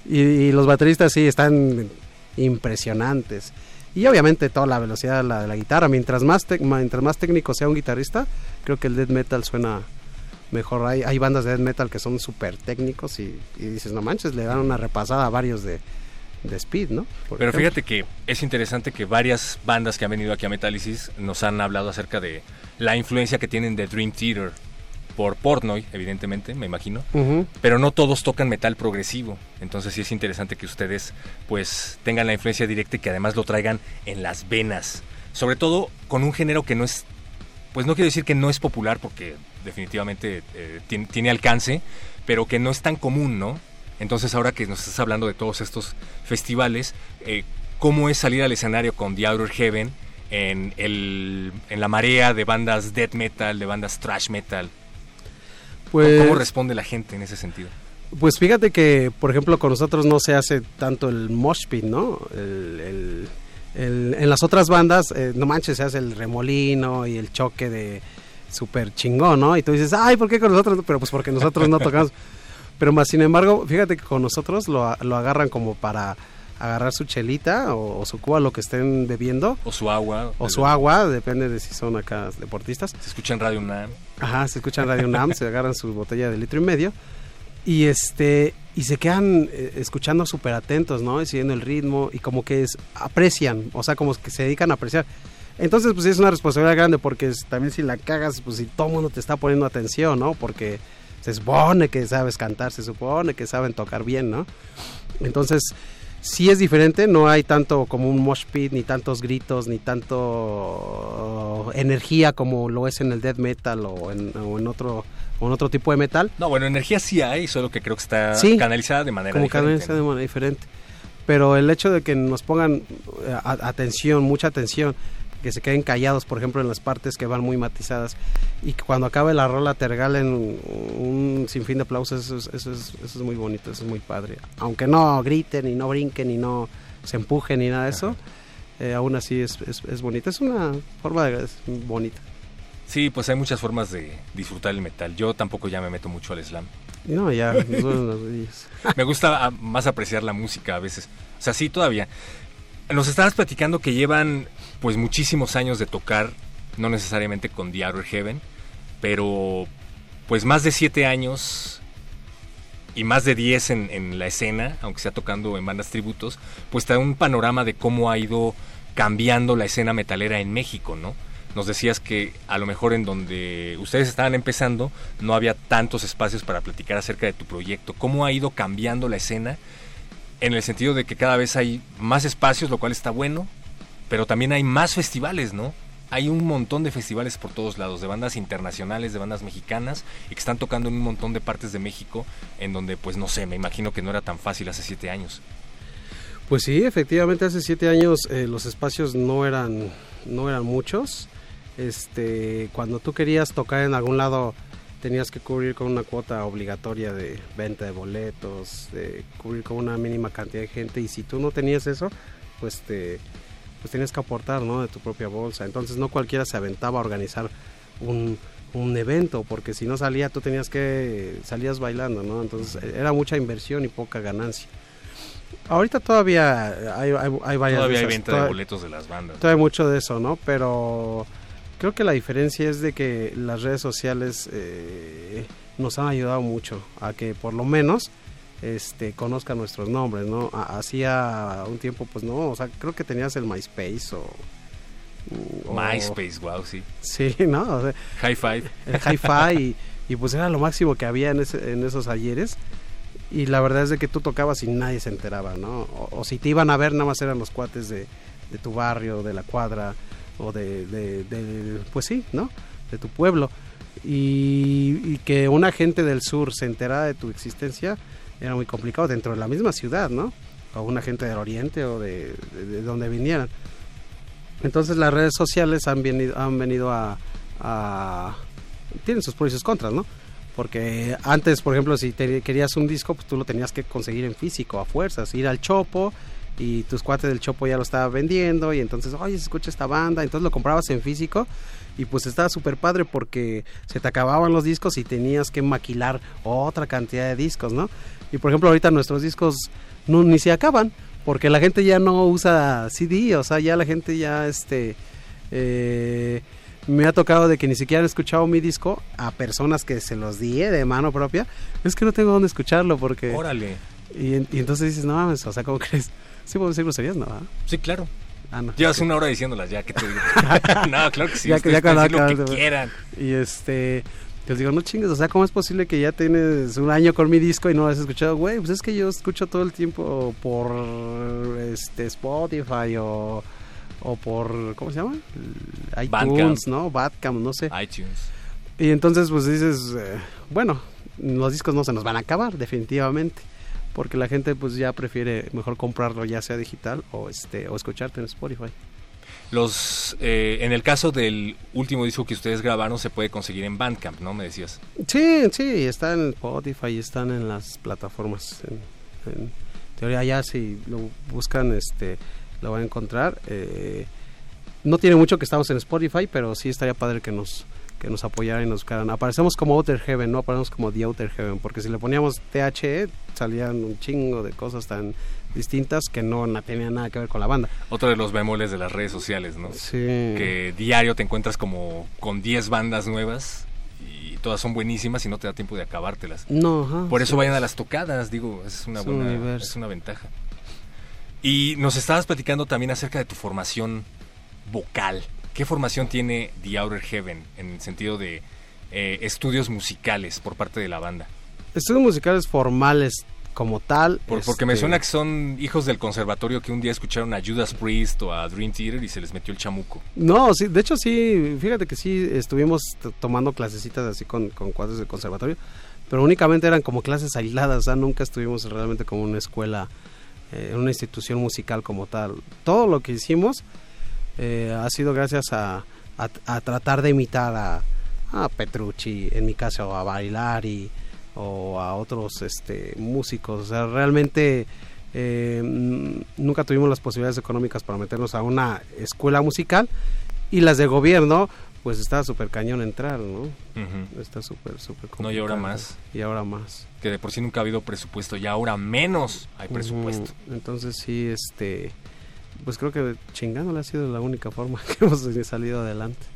Y los bateristas sí están impresionantes. Y obviamente toda la velocidad de la, de la guitarra. Mientras más, tec- mientras más técnico sea un guitarrista, creo que el death metal suena mejor. Hay, hay bandas de death metal que son súper técnicos y, y dices, no manches, le dan una repasada a varios de, de Speed, ¿no? Por Pero ejemplo. fíjate que es interesante que varias bandas que han venido aquí a Metálisis nos han hablado acerca de la influencia que tienen de Dream Theater por Portnoy, evidentemente, me imagino. Pero no todos tocan metal progresivo. Entonces sí es interesante que ustedes pues tengan la influencia directa y que además lo traigan en las venas. Sobre todo con un género que no es, pues no quiero decir que no es popular porque definitivamente eh, tiene, tiene alcance, pero que no es tan común, ¿no? Entonces ahora que nos estás hablando de todos estos festivales, eh, ¿cómo es salir al escenario con The Outer Heaven en, el, en la marea de bandas death metal, de bandas thrash metal? Pues- ¿Cómo responde la gente en ese sentido? Pues fíjate que, por ejemplo, con nosotros no se hace tanto el mosh pit, ¿no? El- el- el- en las otras bandas, eh, no manches, se hace el remolino y el choque de súper chingón, ¿no? Y tú dices, ay, ¿por qué con nosotros? no?". Pero pues porque nosotros no tocamos. Pero más sin embargo, fíjate que con nosotros lo, lo agarran como para agarrar su chelita o, o su cuba, lo que estén bebiendo. O su agua. O su agua, depende de si son acá deportistas. Se escucha en Radio UNAM. Ajá, se escuchan Radio Nam, se agarran su botella de litro y medio y este y se quedan eh, escuchando súper atentos, ¿no? Y siguiendo el ritmo y como que es, aprecian, o sea, como que se dedican a apreciar. Entonces, pues es una responsabilidad grande porque es- también si la cagas, pues si todo el mundo te está poniendo atención, ¿no? Porque se supone que sabes cantar, se supone que saben tocar bien, ¿no? Entonces, sí es diferente, no hay tanto como un mosh pit, ni tantos gritos, ni tanto energía como lo es en el death metal o en, o en otro con otro tipo de metal. No, bueno, energía sí hay, solo que creo que está Sí, canalizada de manera como diferente. canalizada ¿no? de manera diferente. Pero el hecho de que nos pongan eh, atención, mucha atención, que se queden callados, por ejemplo, en las partes que van muy matizadas, y cuando acabe la rola te regalen un, sinfín de aplausos, eso es, eso, es, eso es muy bonito, eso es muy padre. Aunque no griten y no brinquen y no se empujen ni nada de eso, eh, aún así es, es, es bonito. Es una forma de, es bonita. Sí, pues hay muchas formas de disfrutar el metal. Yo tampoco ya me meto mucho al slam. No, ya. Me gusta ah, más apreciar la música a veces. O sea, sí, todavía. Nos estabas platicando que llevan pues muchísimos años de tocar, no necesariamente con The Outer Heaven, pero pues más de siete años y más de diez en, en la escena, aunque sea tocando en bandas tributos, pues te da un panorama de cómo ha ido cambiando la escena metalera en México, ¿no? Nos decías que a lo mejor en donde ustedes estaban empezando no había tantos espacios para platicar acerca de tu proyecto. ¿Cómo ha ido cambiando la escena? En el sentido de que cada vez hay más espacios, lo cual está bueno, pero también hay más festivales, ¿no? Hay un montón de festivales por todos lados, de bandas internacionales, de bandas mexicanas, y que están tocando en un montón de partes de México, en donde, pues no sé, me imagino que no era tan fácil hace siete años. Pues sí, efectivamente hace siete años eh, los espacios no eran, no eran muchos. Este, cuando tú querías tocar en algún lado tenías que cubrir con una cuota obligatoria de venta de boletos, de cubrir con una mínima cantidad de gente y si tú no tenías eso, pues te pues tenías que aportar, ¿no? De tu propia bolsa. Entonces no cualquiera se aventaba a organizar un, un evento porque si no salía tú tenías que salías bailando, ¿no? Entonces era mucha inversión y poca ganancia. Ahorita todavía hay, hay, hay varias Todavía hay venta de boletos de las bandas. Todavía hay mucho de eso, ¿no? Pero creo que la diferencia es de que las redes sociales eh, nos han ayudado mucho a que por lo menos este conozcan nuestros nombres, ¿no? Hacía un tiempo, pues no, o sea, creo que tenías el MySpace o... o- MySpace, wow, sí. Sí, ¿no? O sea, High Five. el hi-fi y, y, pues era lo máximo que había en, ese- en esos ayeres y la verdad es de que tú tocabas y nadie se enteraba, ¿no? O, o si te iban a ver nada más eran los cuates de, de tu barrio, de la cuadra o de, de- de- pues sí, ¿no? De tu pueblo y, y que una gente del sur se enterara de tu existencia era muy complicado dentro de la misma ciudad, ¿no? O una gente del oriente o de, de- de donde vinieran. Entonces las redes sociales han venido, han venido a, a- tienen sus pros y sus contras, ¿no? Porque antes, por ejemplo, si te- querías un disco, pues tú lo tenías que conseguir en físico, a fuerzas, ir al Chopo y tus cuates del Chopo ya lo estaban vendiendo y entonces, oye, se escucha esta banda, entonces lo comprabas en físico y pues estaba súper padre porque se te acababan los discos y tenías que maquilar otra cantidad de discos, ¿no? Y por ejemplo, ahorita nuestros discos no, ni se acaban porque la gente ya no usa CD, o sea, ya la gente ya, este, eh, me ha tocado de que ni siquiera han escuchado mi disco a personas que se los di de mano propia. Es que no tengo dónde escucharlo porque... Órale. Y, y entonces dices, no mames, o sea, ¿cómo crees? Sí puedo decir groserías, ¿no? ¿Ah? Sí, claro. Ah, no. Llevas una hora diciéndolas ya, que te digo? no, claro que sí. Ya- decir lo que quieran. Y este, les digo, no chingues, o sea, ¿cómo es posible que ya tienes un año con mi disco y no lo has escuchado? Güey, pues es que yo escucho todo el tiempo por este Spotify o, o por, ¿cómo se llama? iTunes, Bandcamp. ¿no? Badcamp, no sé. iTunes. Y entonces pues dices, eh, bueno, los discos no se nos van a acabar, definitivamente. Porque la gente pues ya prefiere mejor comprarlo ya sea digital o este o escucharte en Spotify. Los, eh, en el caso del último disco que ustedes grabaron, se puede conseguir en Bandcamp, ¿no? Me decías. Sí, sí, está en Spotify, están en las plataformas. En, en teoría ya si lo buscan, este, lo van a encontrar. Eh, no tiene mucho que estamos en Spotify, pero sí estaría padre que nos que nos apoyaran y nos buscaran. Aparecemos como Outer Heaven, no aparecemos como The Outer Heaven, porque si le poníamos THE salían un chingo de cosas tan distintas que no tenían nada que ver con la banda. Otro de los bemoles de las redes sociales, ¿no? Sí. Que diario te encuentras como con 10 bandas nuevas y todas son buenísimas y no te da tiempo de acabártelas. No, ajá, Por eso sí. vayan a las tocadas, digo, es una Es un buena universo. es una ventaja. Y nos estabas platicando también acerca de tu formación vocal. ¿Qué formación tiene The Outer Heaven en el sentido de eh, estudios musicales por parte de la banda? Estudios musicales formales como tal. Por- porque me este, suena que son hijos del conservatorio que un día escucharon a Judas Priest o a Dream Theater y se les metió el chamuco. No, sí, de hecho sí, fíjate que sí estuvimos tomando clasecitas así con, con cuadros de conservatorio, pero únicamente eran como clases aisladas, nunca estuvimos realmente como una escuela, eh, una institución musical como tal. Todo lo que hicimos eh, ha sido gracias a, a- a tratar de imitar a, a Petrucci, en mi caso a Bailari o a otros este, músicos. O sea, realmente eh, mm, nunca tuvimos las posibilidades económicas para meternos a una escuela musical y las de gobierno, pues está súper cañón entrar, ¿no? Ujú. Está súper, súper No, y ahora complicado. más. Y ahora más. Que de por sí nunca ha habido presupuesto y ahora menos hay presupuesto. Entonces sí, este, pues creo que chingándole ha sido la única forma que hemos salido adelante.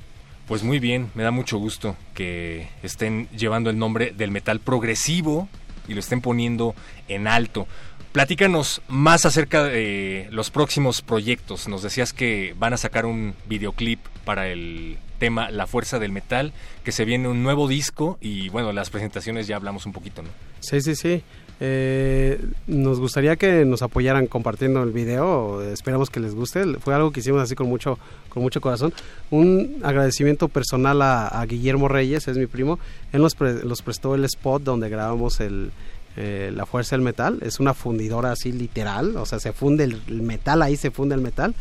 Pues muy bien, me da mucho gusto que estén llevando el nombre del metal progresivo y lo estén poniendo en alto. Platícanos más acerca de los próximos proyectos. Nos decías que van a sacar un videoclip para el tema La Fuerza del Metal, que se viene un nuevo disco y bueno, las presentaciones ya hablamos un poquito, ¿no? Sí, sí, sí. Eh, nos gustaría que nos apoyaran compartiendo el video. Esperamos que les guste. Fue algo que hicimos así con mucho, con mucho corazón. Un agradecimiento personal a, a Guillermo Reyes, es mi primo. Él nos, pre- nos prestó el spot donde grabamos el, eh, La Fuerza del Metal. Es una fundidora así literal. O sea, se funde el, el metal, ahí se funde el metal.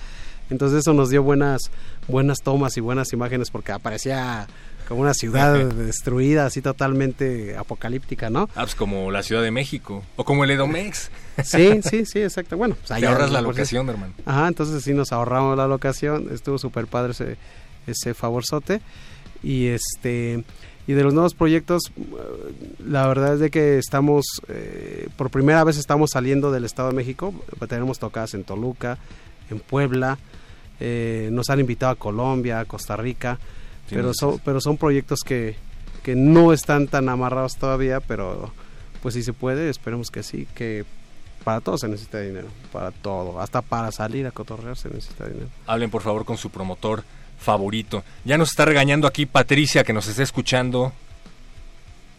Entonces eso nos dio buenas, buenas tomas y buenas imágenes porque aparecía como una ciudad destruida, así totalmente apocalíptica, ¿no? Ah, pues como la Ciudad de México o como el Edomex. Sí, sí, sí, exacto. Bueno, pues Te ahorras la sí. locación, hermano. Ajá, entonces sí nos ahorramos la locación, estuvo súper padre ese, ese favorzote. Y este y de los nuevos proyectos, eh, la verdad es de que estamos, eh, por primera vez estamos saliendo del Estado de México, tenemos tocadas en Toluca, en Puebla, eh, nos han invitado a Colombia, a Costa Rica, pero son, pero son proyectos que, que no están tan amarrados todavía, pero pues si se puede, esperemos que sí, que para todo se necesita dinero, para todo, hasta para salir a cotorrear se necesita dinero. Hablen por favor con su promotor favorito. Ya nos está regañando aquí Patricia que nos está escuchando.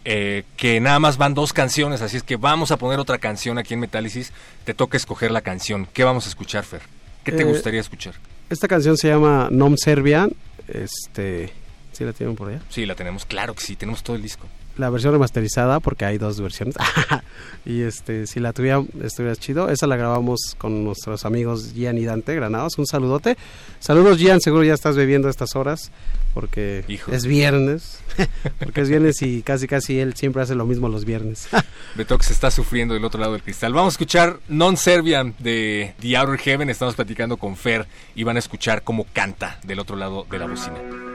eh, que nada más van dos canciones, así es que vamos a poner otra canción aquí en Metálisis. Te toca escoger la canción. ¿Qué vamos a escuchar, Fer? ¿Qué te Eh, gustaría escuchar? Esta canción se llama Nom Serbian, este, ¿sí la tienen por allá? Sí, la tenemos, claro que sí, tenemos todo el disco. La versión remasterizada, porque hay dos versiones. y este, si la tuviera, estuviera chido. Esa la grabamos con nuestros amigos Gian y Dante Granados. Un saludote. Saludos, Gian. Seguro ya estás bebiendo a estas horas, porque Hijo. es viernes. porque es viernes y casi, casi él siempre hace lo mismo los viernes. Betox está sufriendo del otro lado del cristal. Vamos a escuchar Non Serbian de The Outer Heaven. Estamos platicando con Fer y van a escuchar cómo canta del otro lado de la bocina.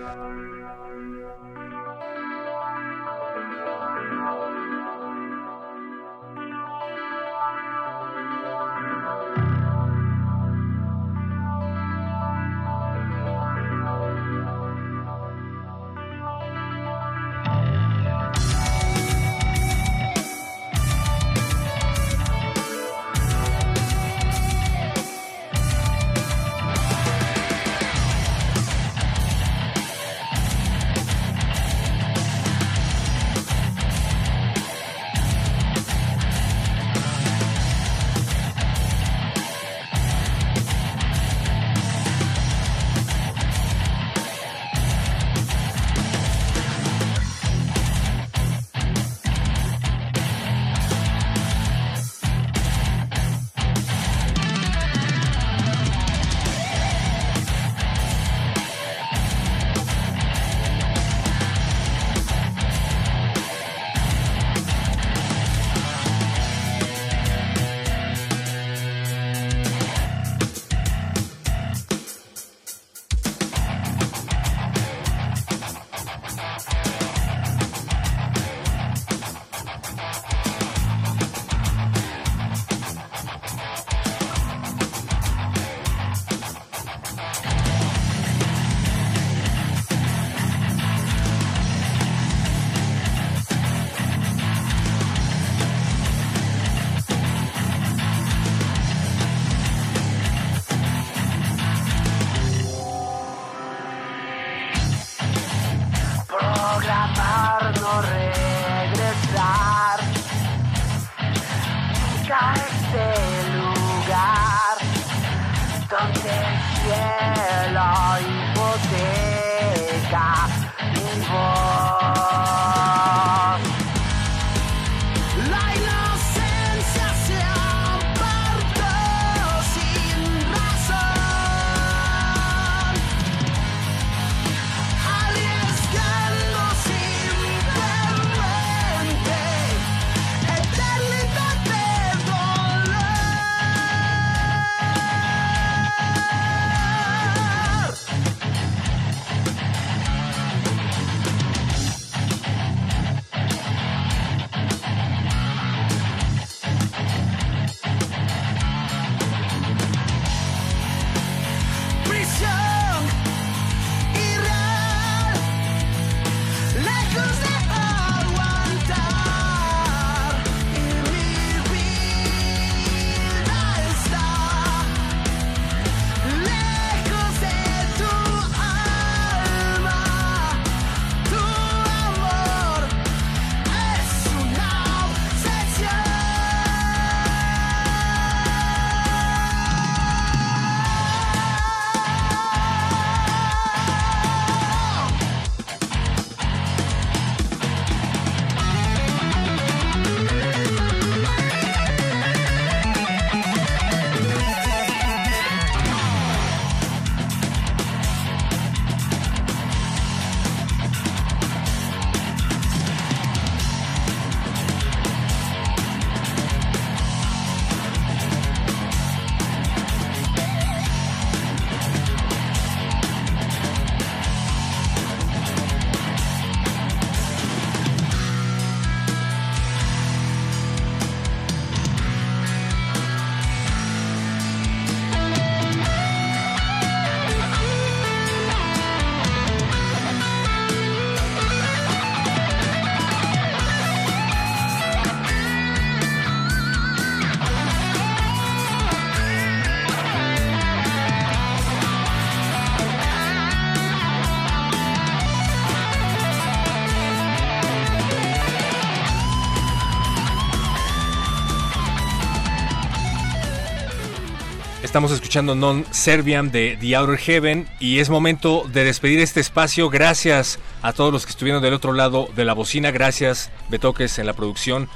Estamos escuchando Non Serviam de The Outer Heaven y es momento de despedir este espacio. Gracias a todos los que estuvieron del otro lado de la bocina. Gracias, Betoques, en la producción.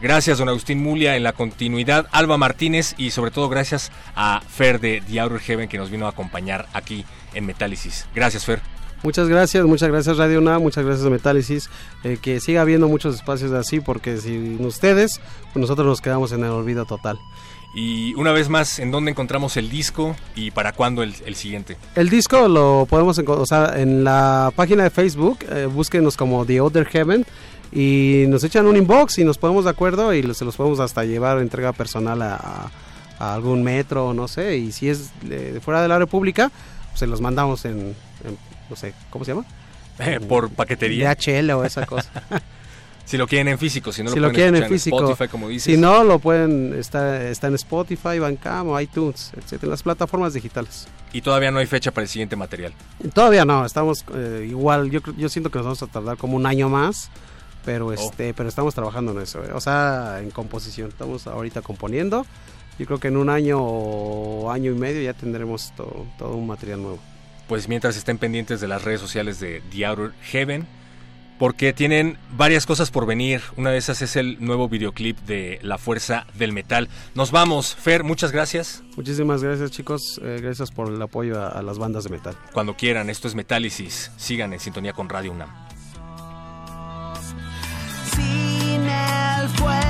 Gracias, don Agustín Mulia, en la continuidad. Alba Martínez y sobre todo gracias a Fer de The Heaven que nos vino a acompañar aquí en Metálisis. Gracias, Fer. Muchas gracias, muchas gracias Radio Na, muchas gracias Metálisis, eh, que siga habiendo muchos espacios así, porque sin ustedes, pues nosotros nos quedamos en el olvido total. Y una vez más, ¿en dónde encontramos el disco y para cuándo el, el siguiente? El disco lo podemos encontrar, o sea, en la página de Facebook, eh, búsquenos como The Other Heaven y nos echan un inbox y nos ponemos de acuerdo y se los podemos hasta llevar entrega personal a, a algún metro, no sé, y si es de, fuera de la República, pues se los mandamos en, en no sé, ¿cómo se llama? Por paquetería. DHL o esa cosa. si lo quieren en físico, si no si lo, lo pueden quieren en físico. Spotify, como dices. Si no, lo pueden, está, está en Spotify, Bandcamp o iTunes, etcétera, en las plataformas digitales. Y todavía no hay fecha para el siguiente material. Todavía no, estamos eh, igual, yo, yo siento que nos vamos a tardar como un año más, Oh. pero este pero estamos trabajando en eso, eh, o sea, en composición, estamos ahorita componiendo. Yo creo que en un año o año y medio ya tendremos todo, todo un material nuevo. Pues mientras estén pendientes de las redes sociales de The Outer Heaven, porque tienen varias cosas por venir. Una de esas es el nuevo videoclip de La Fuerza del Metal. Nos vamos, Fer, muchas gracias. Muchísimas gracias chicos, eh, gracias por el apoyo a, a las bandas de metal. Cuando quieran, esto es Metálisis. Sigan en sintonía con Radio UNAM. sin el fuego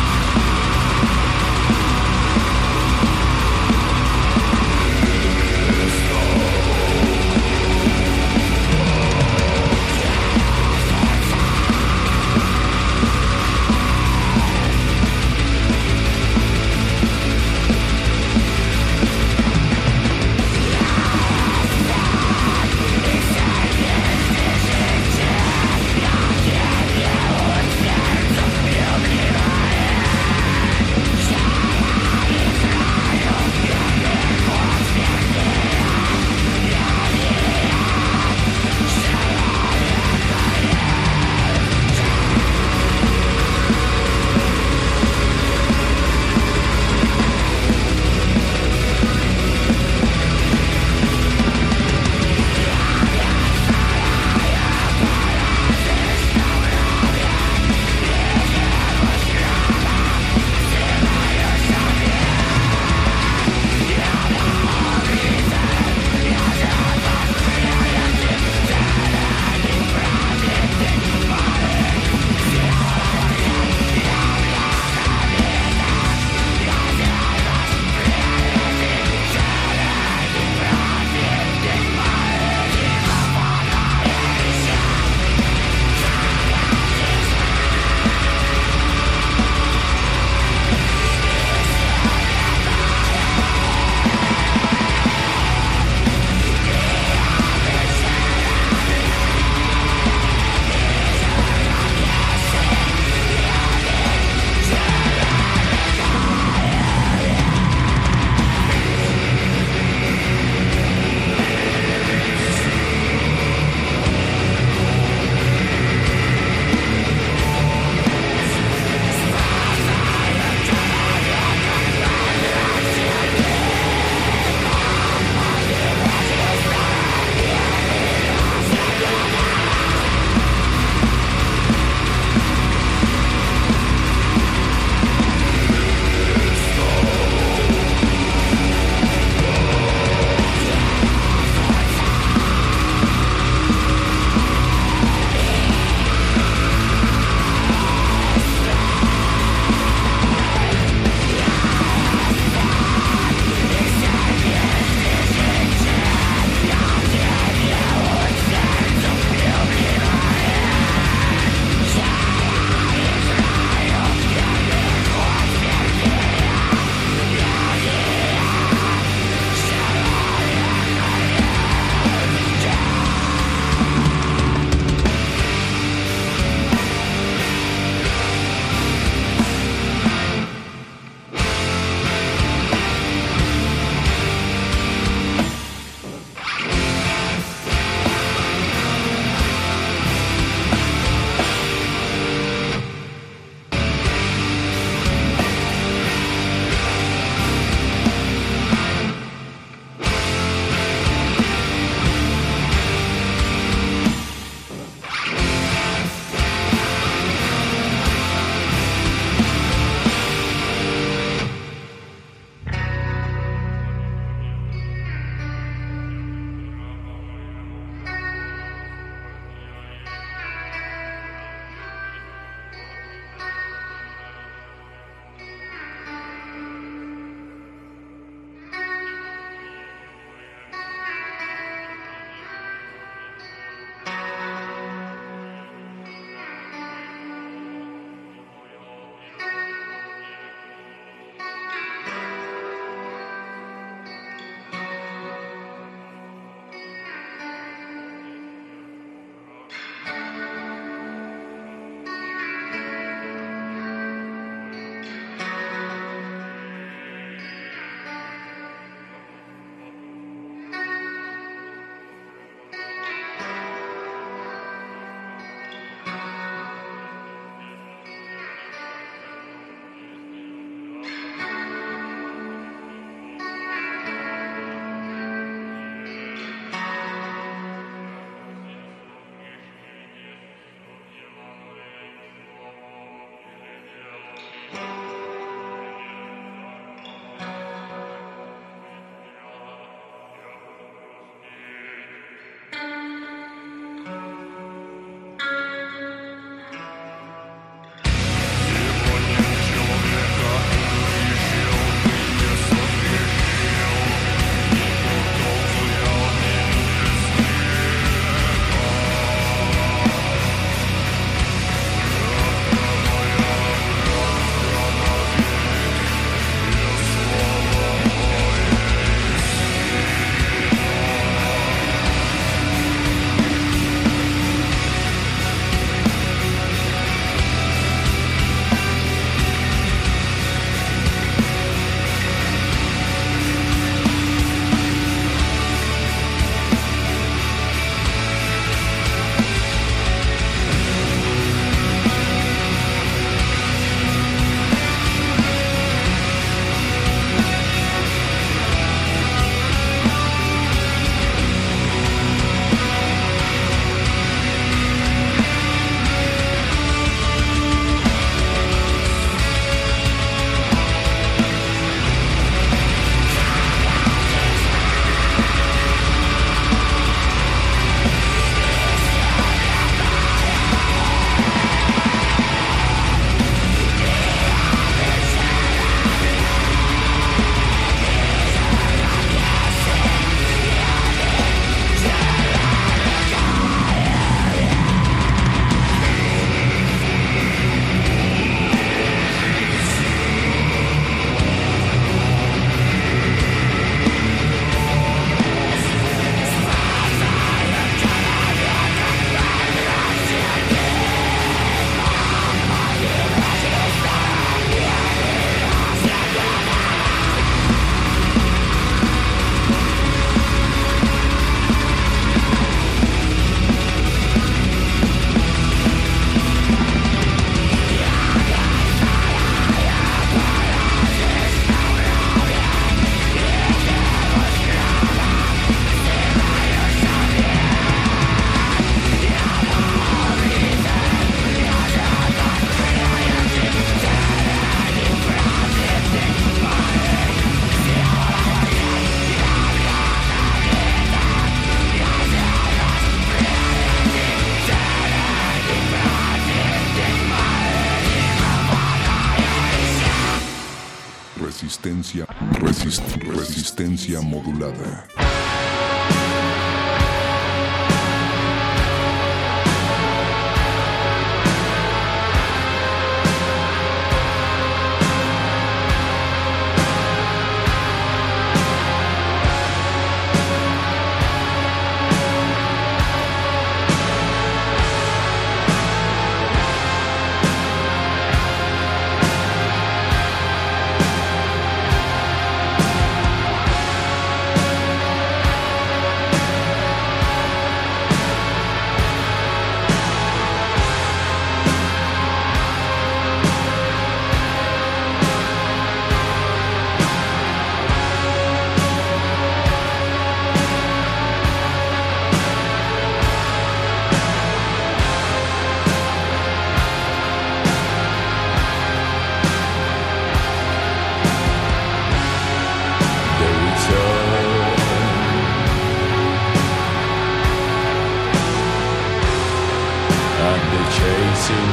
Resistencia modulada.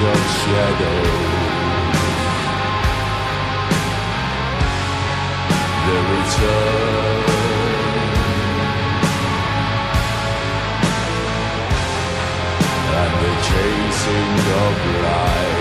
Of shadows. The return and the chasing of light.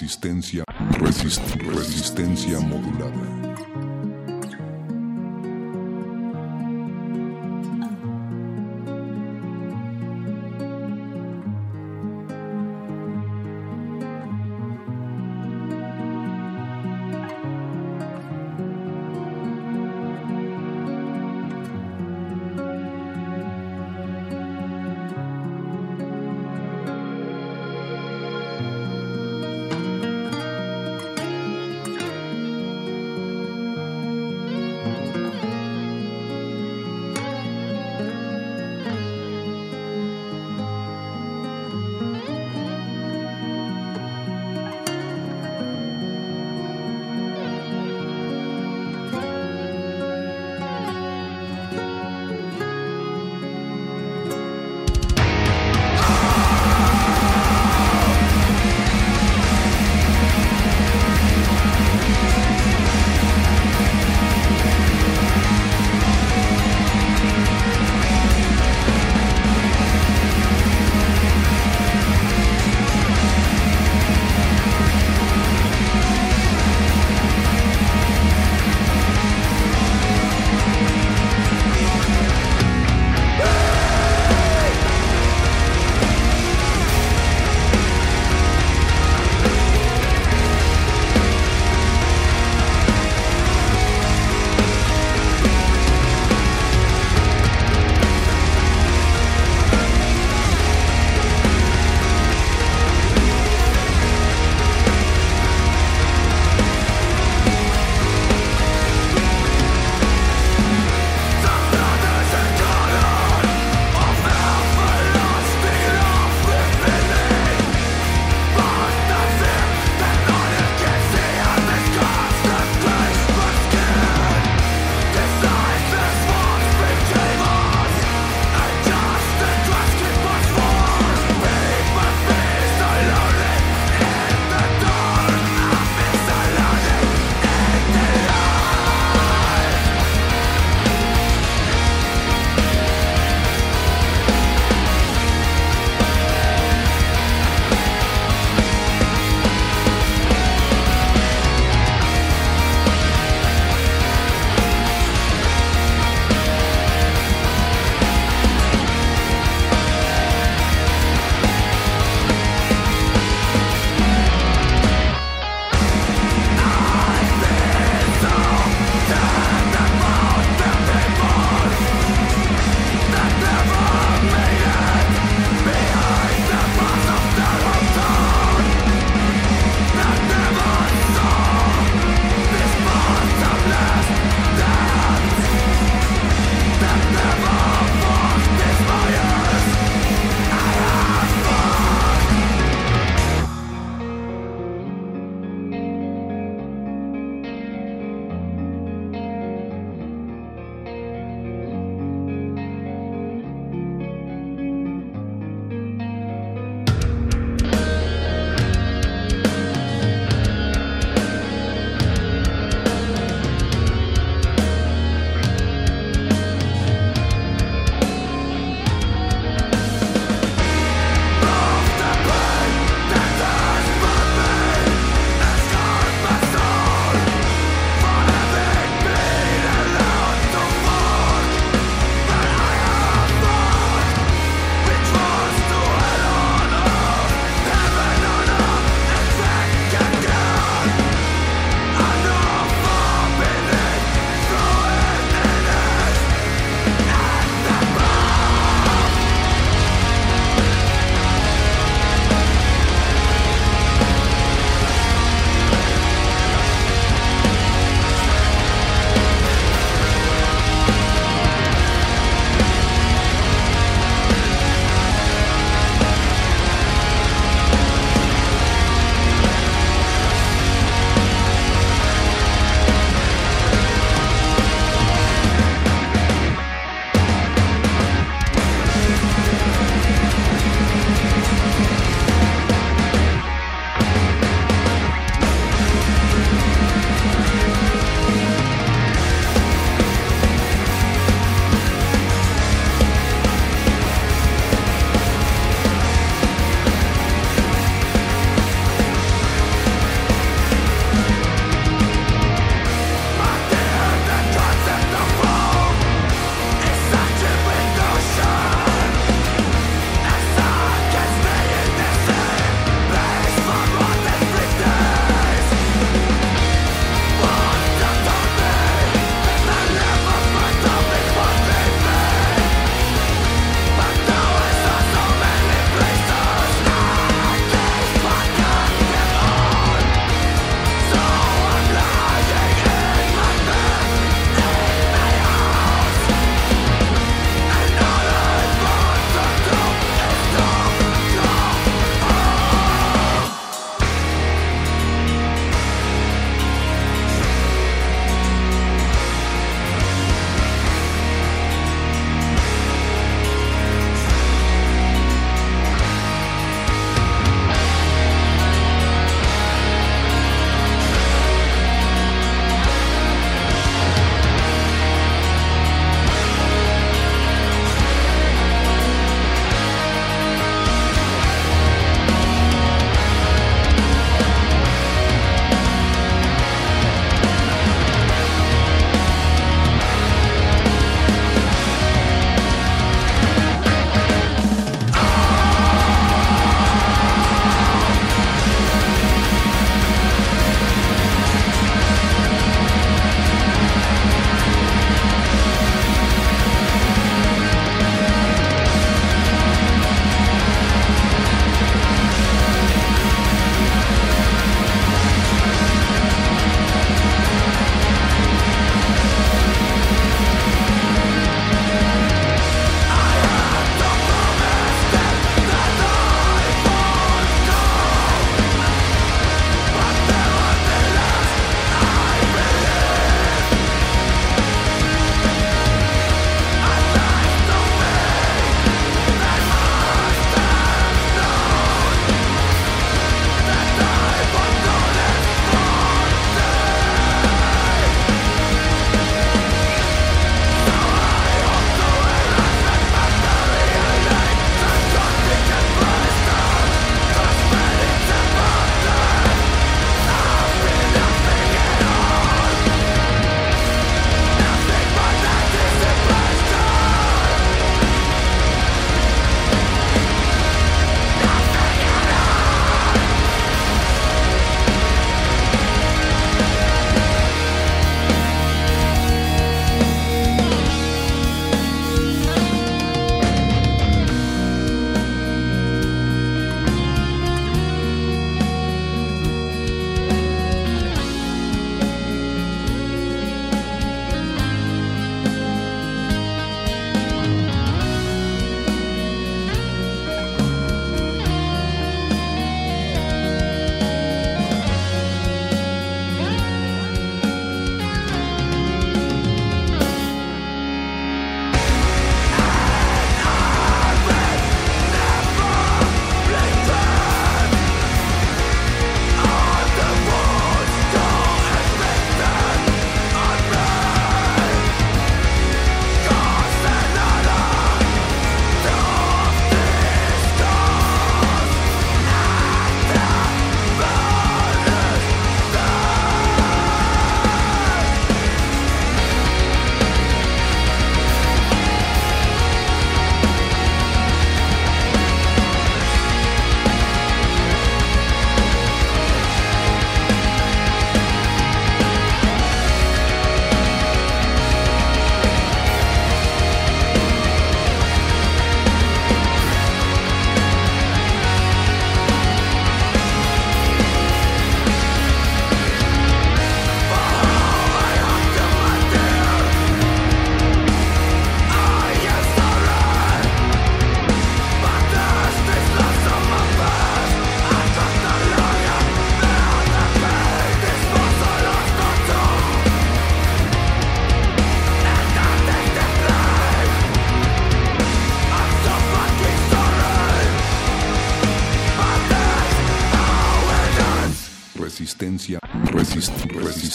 Resistencia, resist, resistencia modulada.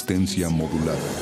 Resistencia modulada.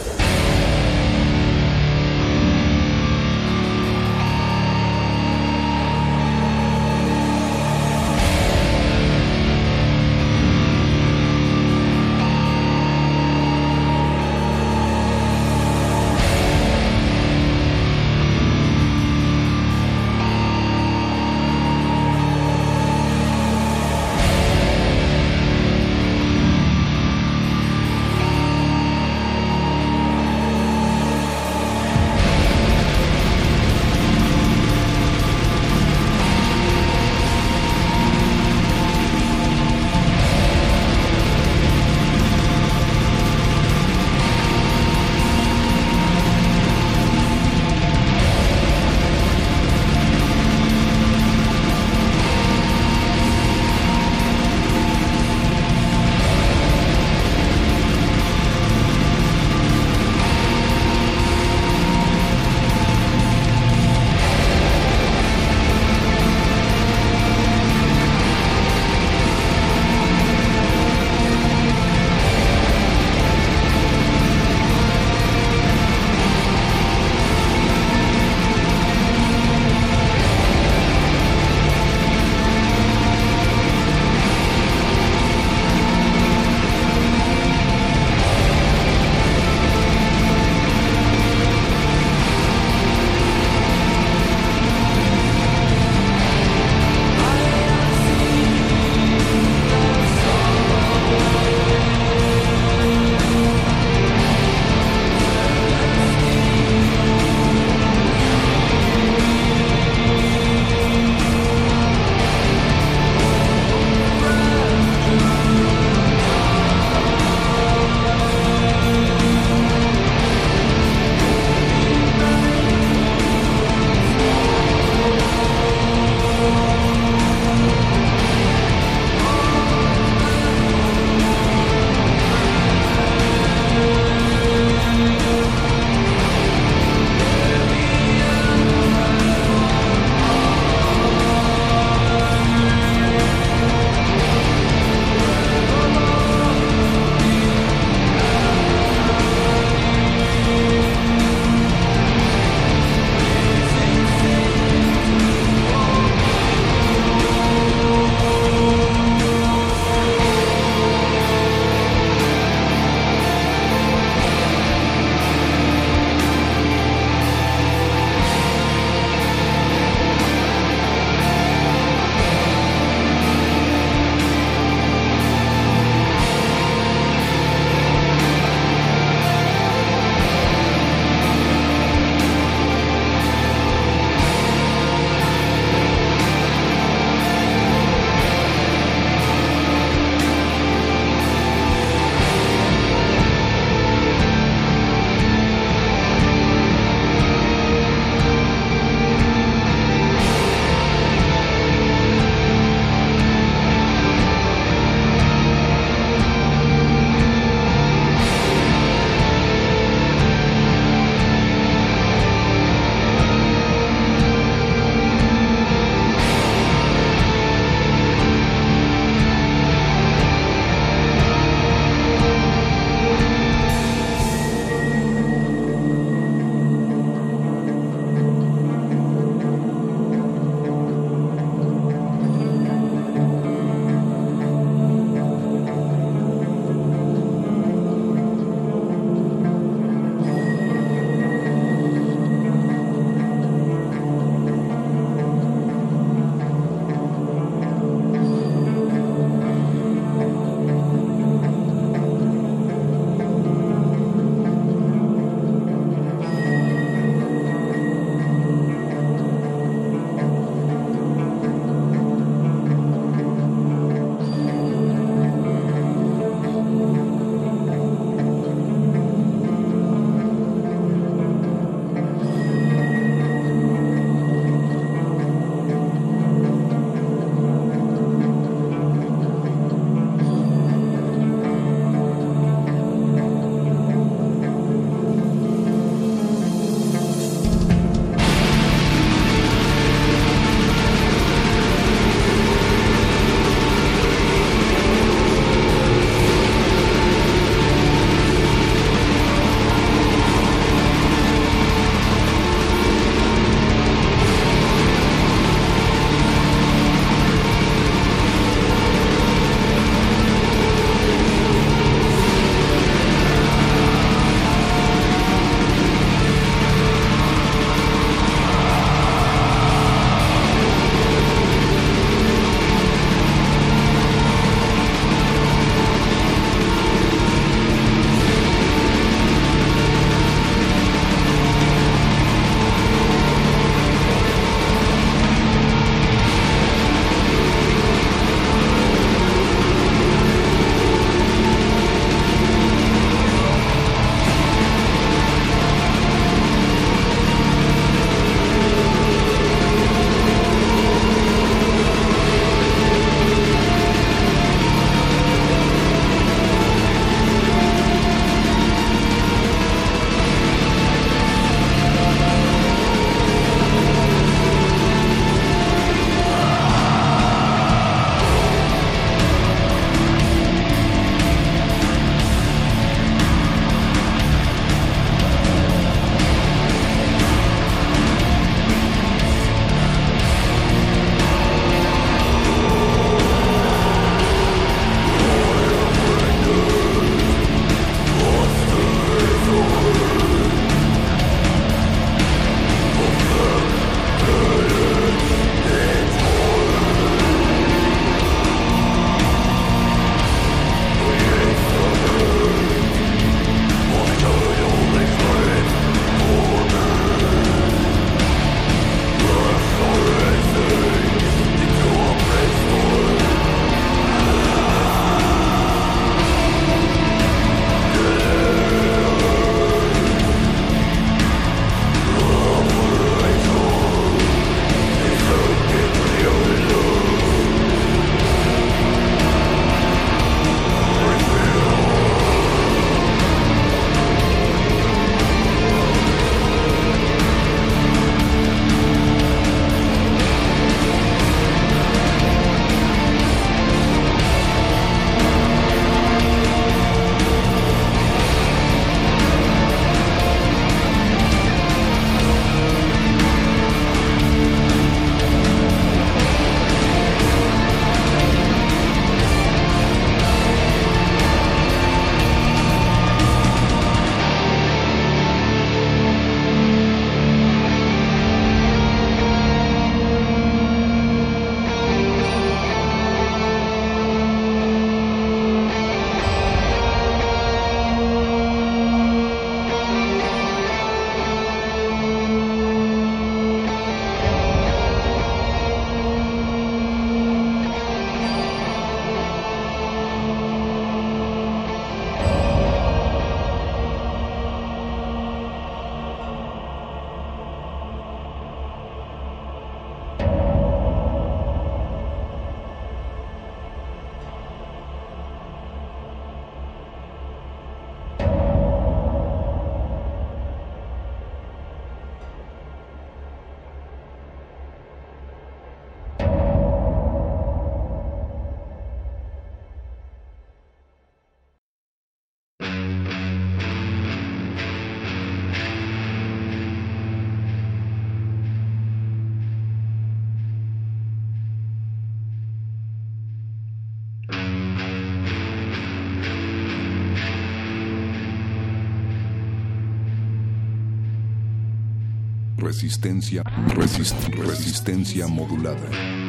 Resistencia, resist, resistencia modulada.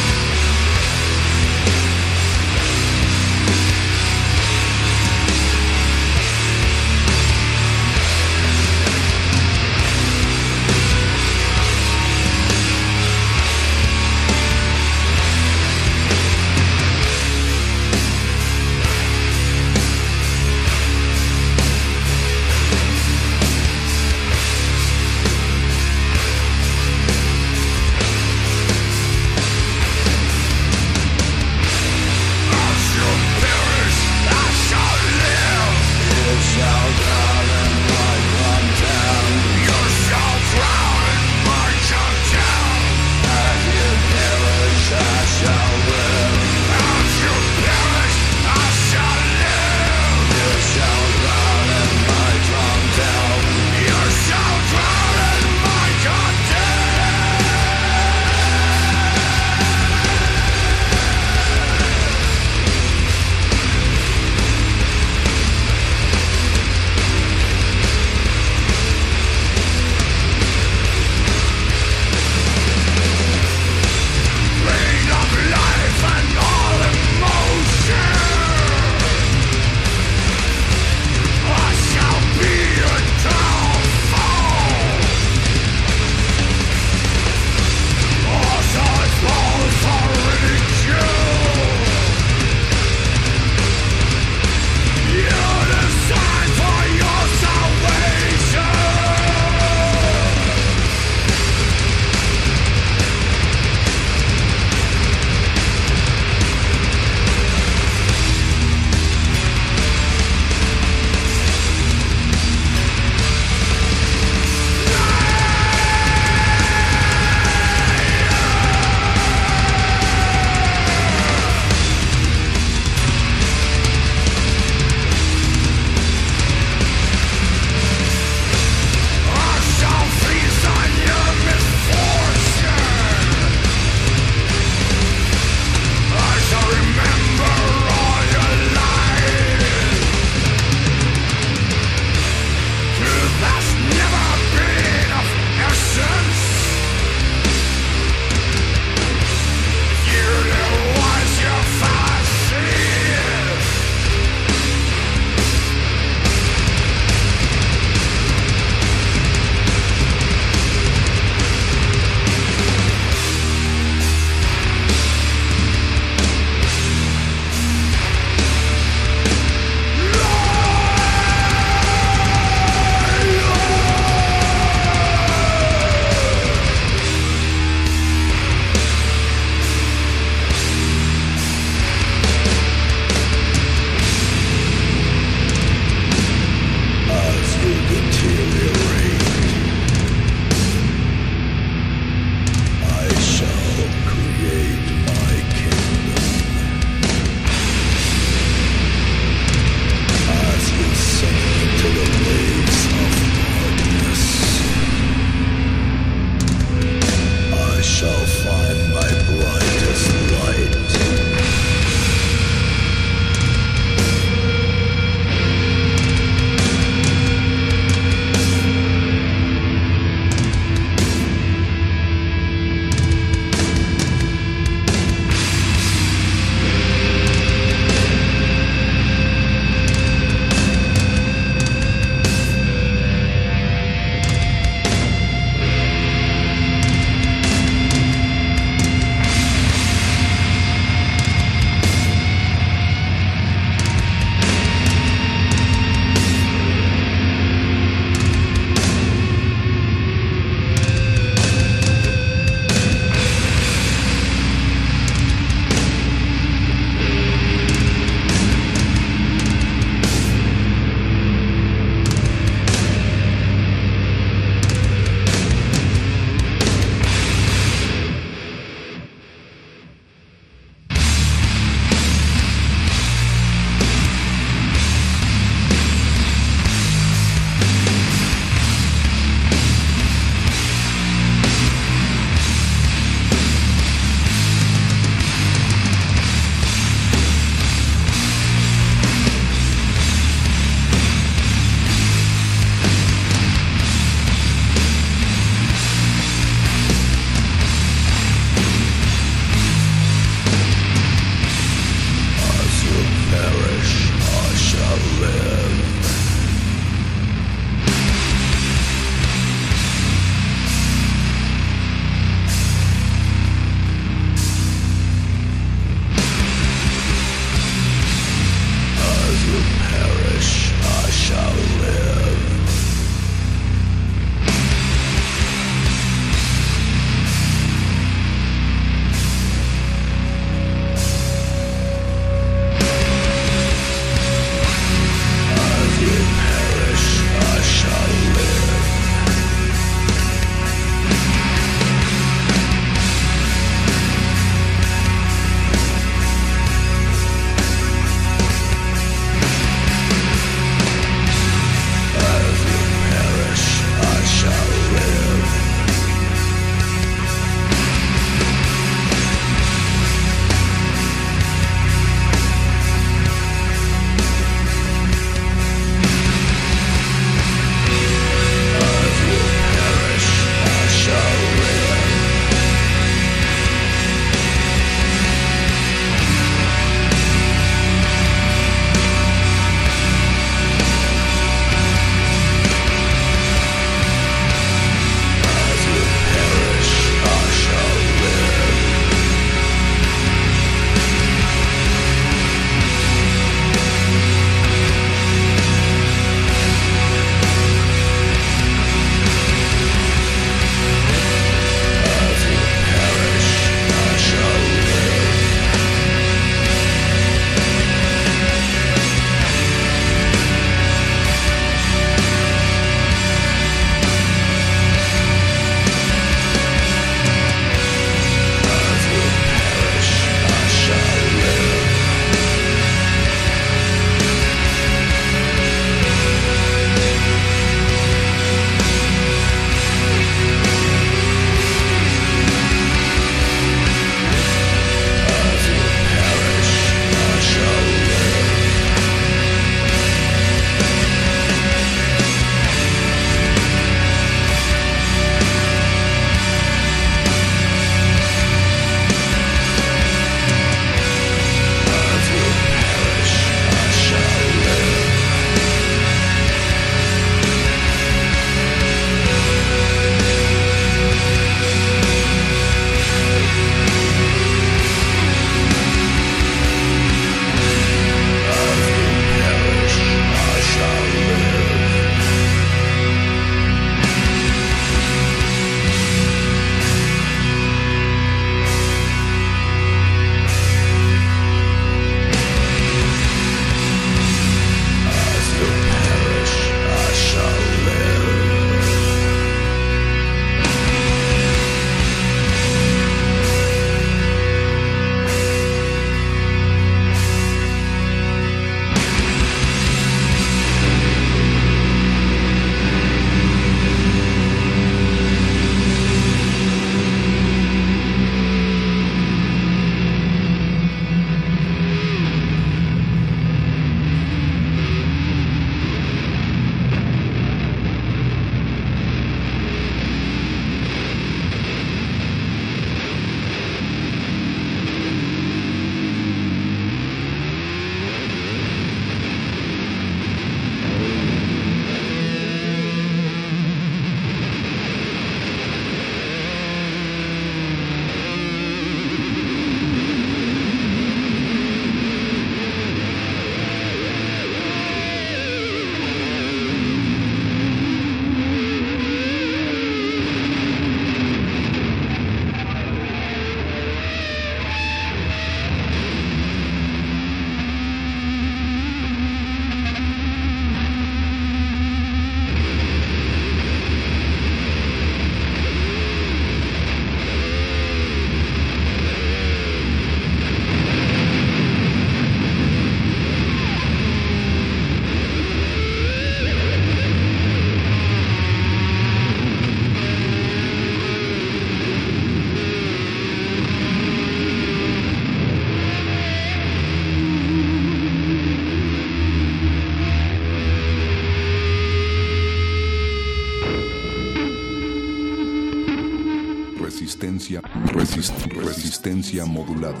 Resistencia modulada.